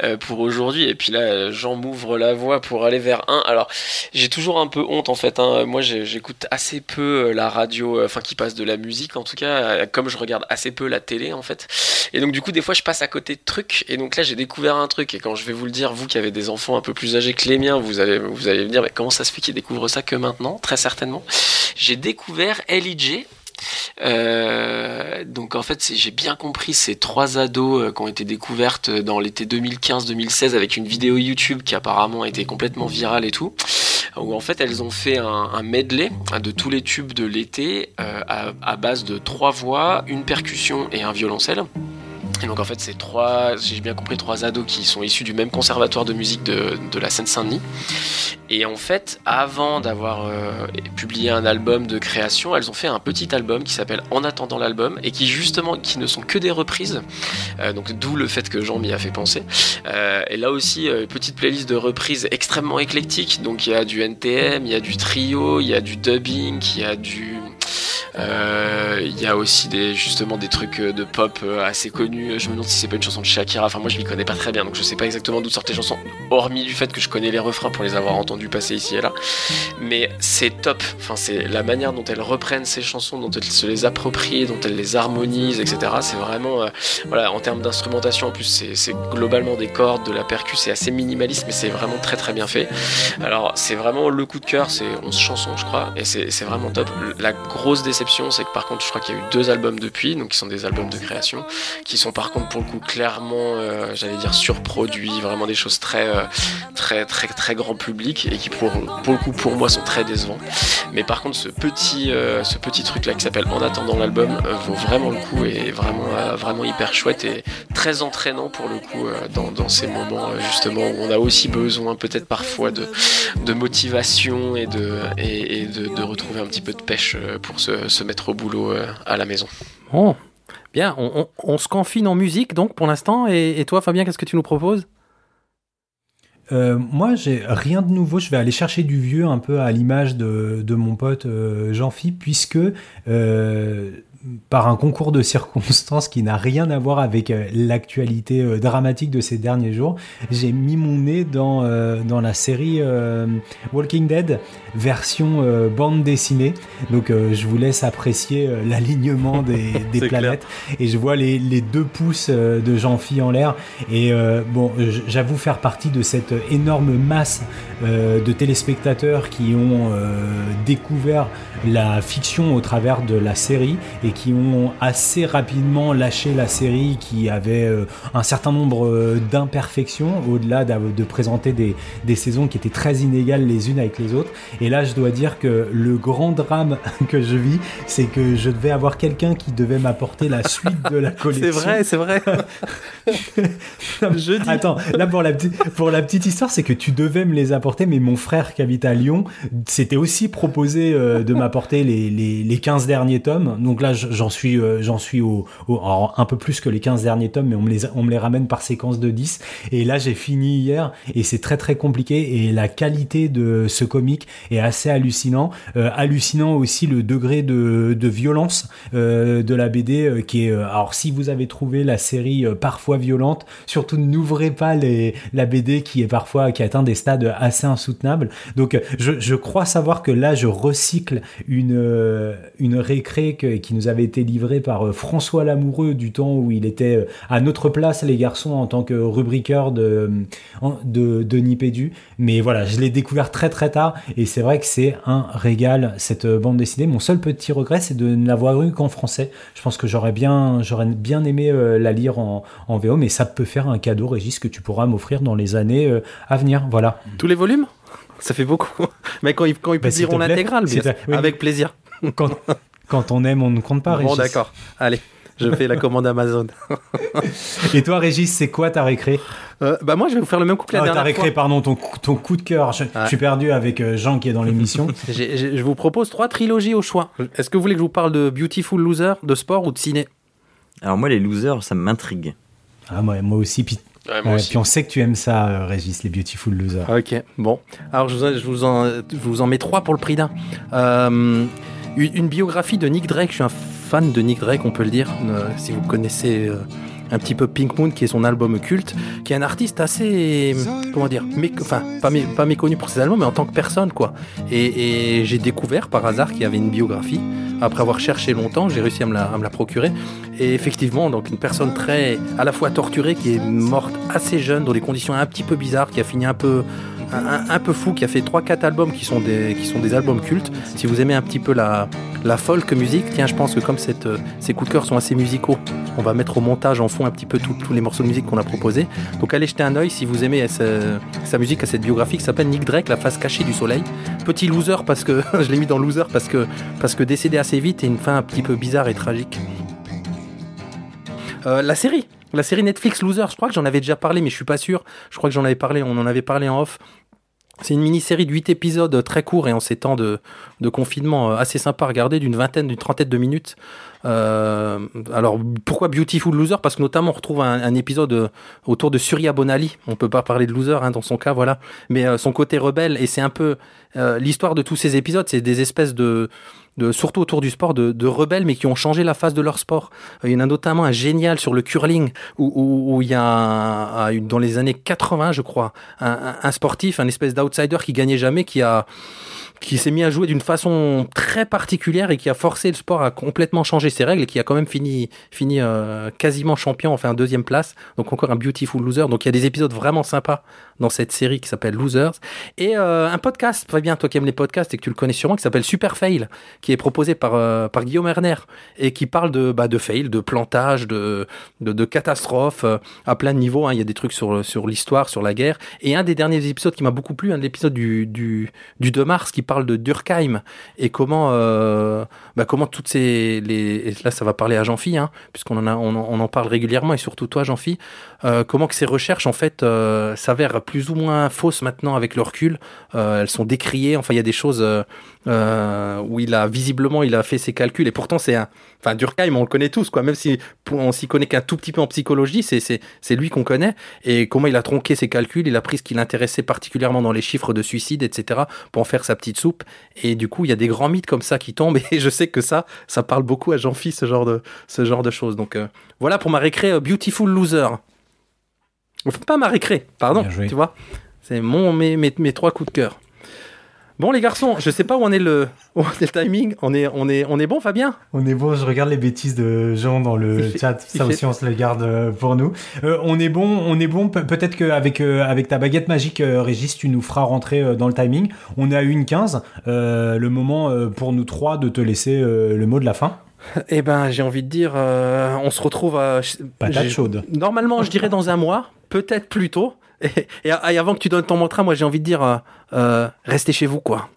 euh, pour aujourd'hui, et puis là Jean m'ouvre la voie pour aller vers un. Alors j'ai toujours un peu honte en fait, hein. moi j'écoute assez peu euh, la radio, euh, enfin qui passe de la musique en tout cas, comme je regarde assez peu la télé en fait. Et donc du coup des fois je passe à côté de trucs, et donc là j'ai découvert un truc, et quand je vais vous le dire, vous qui avez des enfants un peu plus âgés que les miens, vous allez, vous allez me dire mais comment ça se fait qu'ils découvrent ça que maintenant, très certainement. J'ai découvert LIJ. Euh, donc en fait, j'ai bien compris ces trois ados euh, qui ont été découvertes dans l'été 2015-2016 avec une vidéo YouTube qui apparemment été complètement virale et tout, où en fait elles ont fait un, medley de tous les tubes de l'été euh, à base de trois voix, une percussion et un violoncelle. Et donc en fait c'est trois, si j'ai bien compris, trois ados qui sont issus du même conservatoire de musique de, de la Seine-Saint-Denis. Et en fait, avant d'avoir euh, publié un album de création, elles ont fait un petit album qui s'appelle En attendant l'album et qui justement qui ne sont que des reprises. Euh, donc d'où le fait que Jean m'y a fait penser. Euh, et là aussi, euh, petite playlist de reprises extrêmement éclectique. Donc il y a du NTM, il y a du trio, il y a du dubbing, il y a du il y a aussi des, justement des trucs euh, de pop euh, assez connus. Je me demande si c'est pas une chanson de Shakira. Enfin, moi je m'y connais pas très bien, donc je sais pas exactement d'où sortent les chansons, hormis du fait que je connais les refrains pour les avoir entendus passer ici et là. Mais c'est top. Enfin, c'est la manière dont elles reprennent ces chansons, dont elles se les approprient, dont elles les harmonisent, etc. C'est vraiment, euh, voilà, en termes d'instrumentation, en plus, c'est globalement des cordes, de la percu, c'est assez minimaliste, mais c'est vraiment très très bien fait. Alors, c'est vraiment le coup de cœur, c'est 11 chansons, je crois, et c'est c'est vraiment top. La grosse déception, c'est que par contre, je crois qu'il y a eu deux albums depuis, donc qui sont des albums de création, qui sont par contre pour le coup clairement, euh, j'allais dire surproduits, vraiment des choses très, euh, très, très, très grand public, et qui pour, pour le coup pour moi sont très décevants. Mais par contre, ce petit, euh, ce petit truc là qui s'appelle En attendant l'album vaut vraiment le coup et vraiment, vraiment hyper chouette et très entraînant pour le coup dans, ces moments justement où on a aussi besoin peut-être parfois de, de motivation et, de, et, de, de retrouver un petit peu de pêche euh, pour se, se mettre au boulot euh, à la maison. Bon, bien, on, on- on se confine en musique donc pour l'instant. Et, et toi, Fabien, qu'est-ce que tu nous proposes? Euh, moi, j'ai rien de nouveau. Je vais aller chercher du vieux, un peu à l'image de, de mon pote euh, Jean-Philippe, puisque euh, par un concours de circonstances qui n'a rien à voir avec euh, l'actualité euh, dramatique de ces derniers jours, j'ai mis mon nez dans, euh, dans la série Walking Dead version bande dessinée. Donc je vous laisse apprécier l'alignement des, des planètes. Et je vois les, les deux pouces de Jean-Phi en l'air. Et bon, j'avoue faire partie de cette énorme masse de téléspectateurs qui ont découvert la fiction au travers de la série et qui ont assez rapidement lâché la série qui avait euh, un certain nombre euh, d'imperfections au-delà de présenter des, des, saisons qui étaient très inégales les unes avec les autres. Et là, je dois dire que le grand drame que je vis, c'est que je devais avoir quelqu'un qui devait m'apporter la suite de la collection. c'est vrai, c'est vrai. je dis... Attends, là pour la, pour la petite histoire, c'est que tu devais me les apporter, mais mon frère qui habite à Lyon s'était aussi proposé euh, de m'apporter les, les, les 15 derniers tomes. Donc là, j'en suis, euh, j'en suis au, un peu plus que les 15 derniers tomes, mais on me les, on me les ramène par séquence de 10. Et là, j'ai fini hier et c'est très très compliqué. Et la qualité de ce comic est assez hallucinant. Euh, hallucinant aussi le degré de, de violence euh, de la BD qui est. alors, si vous avez trouvé la série parfois violente, surtout n'ouvrez pas les, la BD qui est parfois qui atteint des stades assez insoutenables. Donc, je, je crois savoir que là, je recycle une une récré qui nous avait été livré par euh, François Lamoureux du temps où il était euh, à notre place, les garçons, en tant que rubriqueur de, de, de Nipédu. Mais voilà, je l'ai découvert très très tard et c'est vrai que c'est un régal cette euh, bande dessinée. Mon seul petit regret, c'est de ne l'avoir eu qu'en français. Je pense que j'aurais bien, bien aimé la lire en, en VO, mais ça peut faire un cadeau, Régis, que tu pourras m'offrir dans les années à venir. Voilà. Tous les volumes? Ça fait beaucoup. Mais quand ils, quand ils bah, publieront l'intégrale, avec plaisir. Quand, quand on aime, on ne compte pas, Régis. Bon, d'accord. Allez, je fais la commande Amazon. Et toi, Régis, c'est quoi ta récré euh, Bah moi, je vais vous faire le même coup que la ah, dernière ta récré, pardon, ton, ton coup de cœur. Je, suis perdu avec euh, Jean qui est dans l'émission. je vous propose trois trilogies au choix. Est-ce que vous voulez que je vous parle de Beautiful Loser, de sport ou de ciné? Alors moi, les losers, ça m'intrigue. Ah moi, moi aussi. Puis puis on sait que tu aimes ça, euh, Régis, les Beautiful Losers. Ok, bon. Alors je vous, je vous, en, je vous en mets trois pour le prix d'un. Euh, une biographie de Nick Drake. Je suis un fan de Nick Drake, on peut le dire. Euh, si vous connaissez euh, un petit peu Pink Moon, qui est son album culte, qui est un artiste assez, comment dire, enfin pas, méconnu pour ses albums, mais en tant que personne, quoi. Et, j'ai découvert par hasard qu'il y avait une biographie. Après avoir cherché longtemps, j'ai réussi à me, la, à me, la, procurer. Et effectivement, donc une personne très, à la fois torturée, qui est morte assez jeune, dans des conditions un petit peu bizarres, qui a fini un peu un, peu fou qui a fait 3-4 albums qui sont, des, qui sont des albums cultes. Si vous aimez un petit peu la, la folk musique, tiens, je pense que comme cette, euh, ces coups de cœur sont assez musicaux, on va mettre au montage en fond un petit peu tous les morceaux de musique qu'on a proposés. Donc allez jeter un oeil si vous aimez sa, musique à cette biographie qui s'appelle Nick Drake, La face cachée du soleil. Petit loser parce que je l'ai mis dans loser parce que, parce que décédé assez vite et une fin un petit peu bizarre et tragique. Euh, la série, la série Netflix Loser, je crois que j'en avais déjà parlé, mais je suis pas sûr. Je crois que j'en avais parlé, on en avait parlé en off. C'est une mini-série de 8 épisodes très courts et en ces temps de, de confinement euh, assez sympa à regarder, d'une vingtaine, d'une trentaine de minutes. Euh, alors pourquoi Beautiful Loser? Parce que notamment on retrouve un, épisode euh, autour de Surya Bonali. On peut pas parler de loser hein, dans son cas, voilà. Mais son côté rebelle et c'est un peu l'histoire de tous ces épisodes. C'est des espèces de surtout autour du sport, de, rebelles, mais qui ont changé la face de leur sport. Euh, il y en a notamment un génial sur le curling, où, il y a, dans les années 80, je crois, un, un sportif, un espèce d'outsider qui gagnait jamais, qui a qui s'est mis à jouer d'une façon très particulière et qui a forcé le sport à complètement changer ses règles et qui a quand même fini, fini euh, quasiment champion, enfin deuxième place. Donc encore un beautiful loser. Donc il y a des épisodes vraiment sympas dans cette série qui s'appelle Losers et euh, un podcast. Très bien, toi qui aimes les podcasts et que tu le connais sûrement, qui s'appelle Super Fail, qui est proposé par euh, par Guillaume Erner et qui parle de bah, de fail, de plantage, de de, de à plein de niveaux. Hein. Il y a des trucs sur sur l'histoire, sur la guerre. Et un des derniers épisodes qui m'a beaucoup plu, un épisode du du du 2 mars qui parle de Durkheim et comment, euh, bah comment toutes ces. Les, là, ça va parler à Jean-Phi, hein, puisqu'on en, a, on, en parle régulièrement, et surtout toi, Jean-Phi, euh, comment que ces recherches, en fait, euh, s'avèrent plus ou moins fausses maintenant avec le recul. elles sont décriées, enfin, il y a des choses où il a visiblement il a fait ses calculs, et pourtant, c'est un. Enfin, Durkheim, on le connaît tous, quoi, même si on s'y connaît qu'un tout petit peu en psychologie, c'est lui qu'on connaît, et comment il a tronqué ses calculs, il a pris ce qui l'intéressait particulièrement dans les chiffres de suicide, etc., pour en faire sa petite soupe. Et du coup, il y a des grands mythes comme ça qui tombent. Et je sais que ça, ça parle beaucoup à Jean-Phi, ce genre de, ce genre de choses. Donc euh, voilà pour ma récré euh, Beautiful Loser. Enfin, pas ma récré, pardon, tu vois. C'est mon, mes, mes, mes trois coups de cœur. Bon les garçons, je sais pas où en est le, où en est le timing. On est, on est, on est bon, Fabien? On est bon, je regarde les bêtises de Jean dans le fait- chat, ça fait- aussi on se les garde euh, pour nous. Euh, on est bon, on est bon, Pe- peut-être qu'avec euh, avec ta baguette magique, euh, Régis, tu nous feras rentrer dans le timing. On est à 1h15, euh, le moment pour nous trois de te laisser le mot de la fin. Eh ben, j'ai envie de dire, on se retrouve à. Patate chaude. Normalement, je dirais dans un mois, peut-être plus tôt. Et, avant que tu donnes ton mantra, moi j'ai envie de dire, euh, euh, restez chez vous, quoi.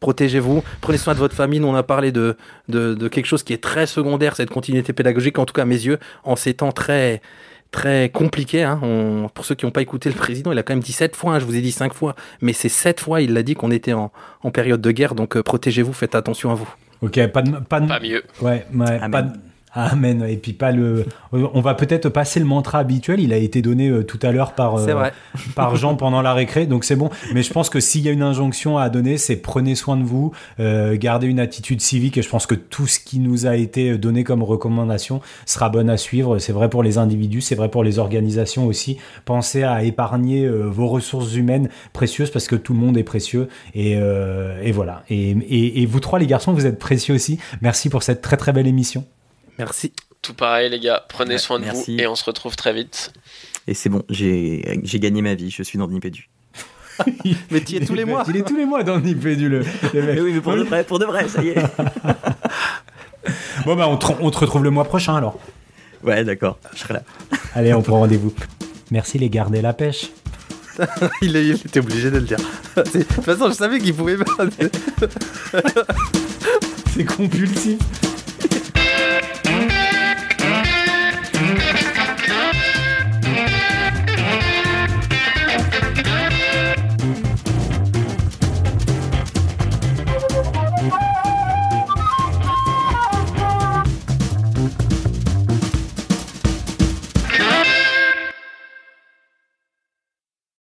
Protégez-vous, prenez soin de votre famille. Nous, on a parlé de, de, de quelque chose qui est très secondaire, cette continuité pédagogique, en tout cas à mes yeux, en ces temps très, très compliqués. hein. On- pour ceux qui n'ont pas écouté le président, il a quand même dit sept fois, hein, je vous ai dit cinq fois, mais c'est sept fois, il l'a dit qu'on était en, en période de guerre, donc euh, protégez-vous, faites attention à vous. Ok, pas de, pas de, Pas mieux. Ouais, ouais, pas de- Amen. Et puis pas le. On va peut-être passer le mantra habituel. Il a été donné euh, tout à l'heure par euh, vrai. par Jean pendant la récré, donc c'est bon. Mais je pense que s'il y a une injonction à donner, c'est prenez soin de vous, euh, gardez une attitude civique. Et je pense que tout ce qui nous a été donné comme recommandation sera bon à suivre. C'est vrai pour les individus, c'est vrai pour les organisations aussi. Pensez à épargner euh, vos ressources humaines précieuses parce que tout le monde est précieux. Et, euh, et voilà. Et, et, et vous trois, les garçons, vous êtes précieux aussi. Merci pour cette très très belle émission. Merci. Tout pareil, les gars. Prenez Ouais, soin de merci. vous et on se retrouve très vite. Et c'est bon, j'ai gagné ma vie, je suis dans Nipédu. Mais tu y es tous les mois. Il est tous les mois dans le Nipédu, le, le mec. Mais oui, mais pour de vrai, pour de vrai, ça y est. Bon, bah, on te, on te retrouve le mois prochain alors. Ouais, d'accord, je serai là. Allez, on prend rendez-vous. Merci les garder la pêche. il, il était obligé de le dire. C'est- De toute façon, je savais qu'il pouvait pas. C'est compulsif.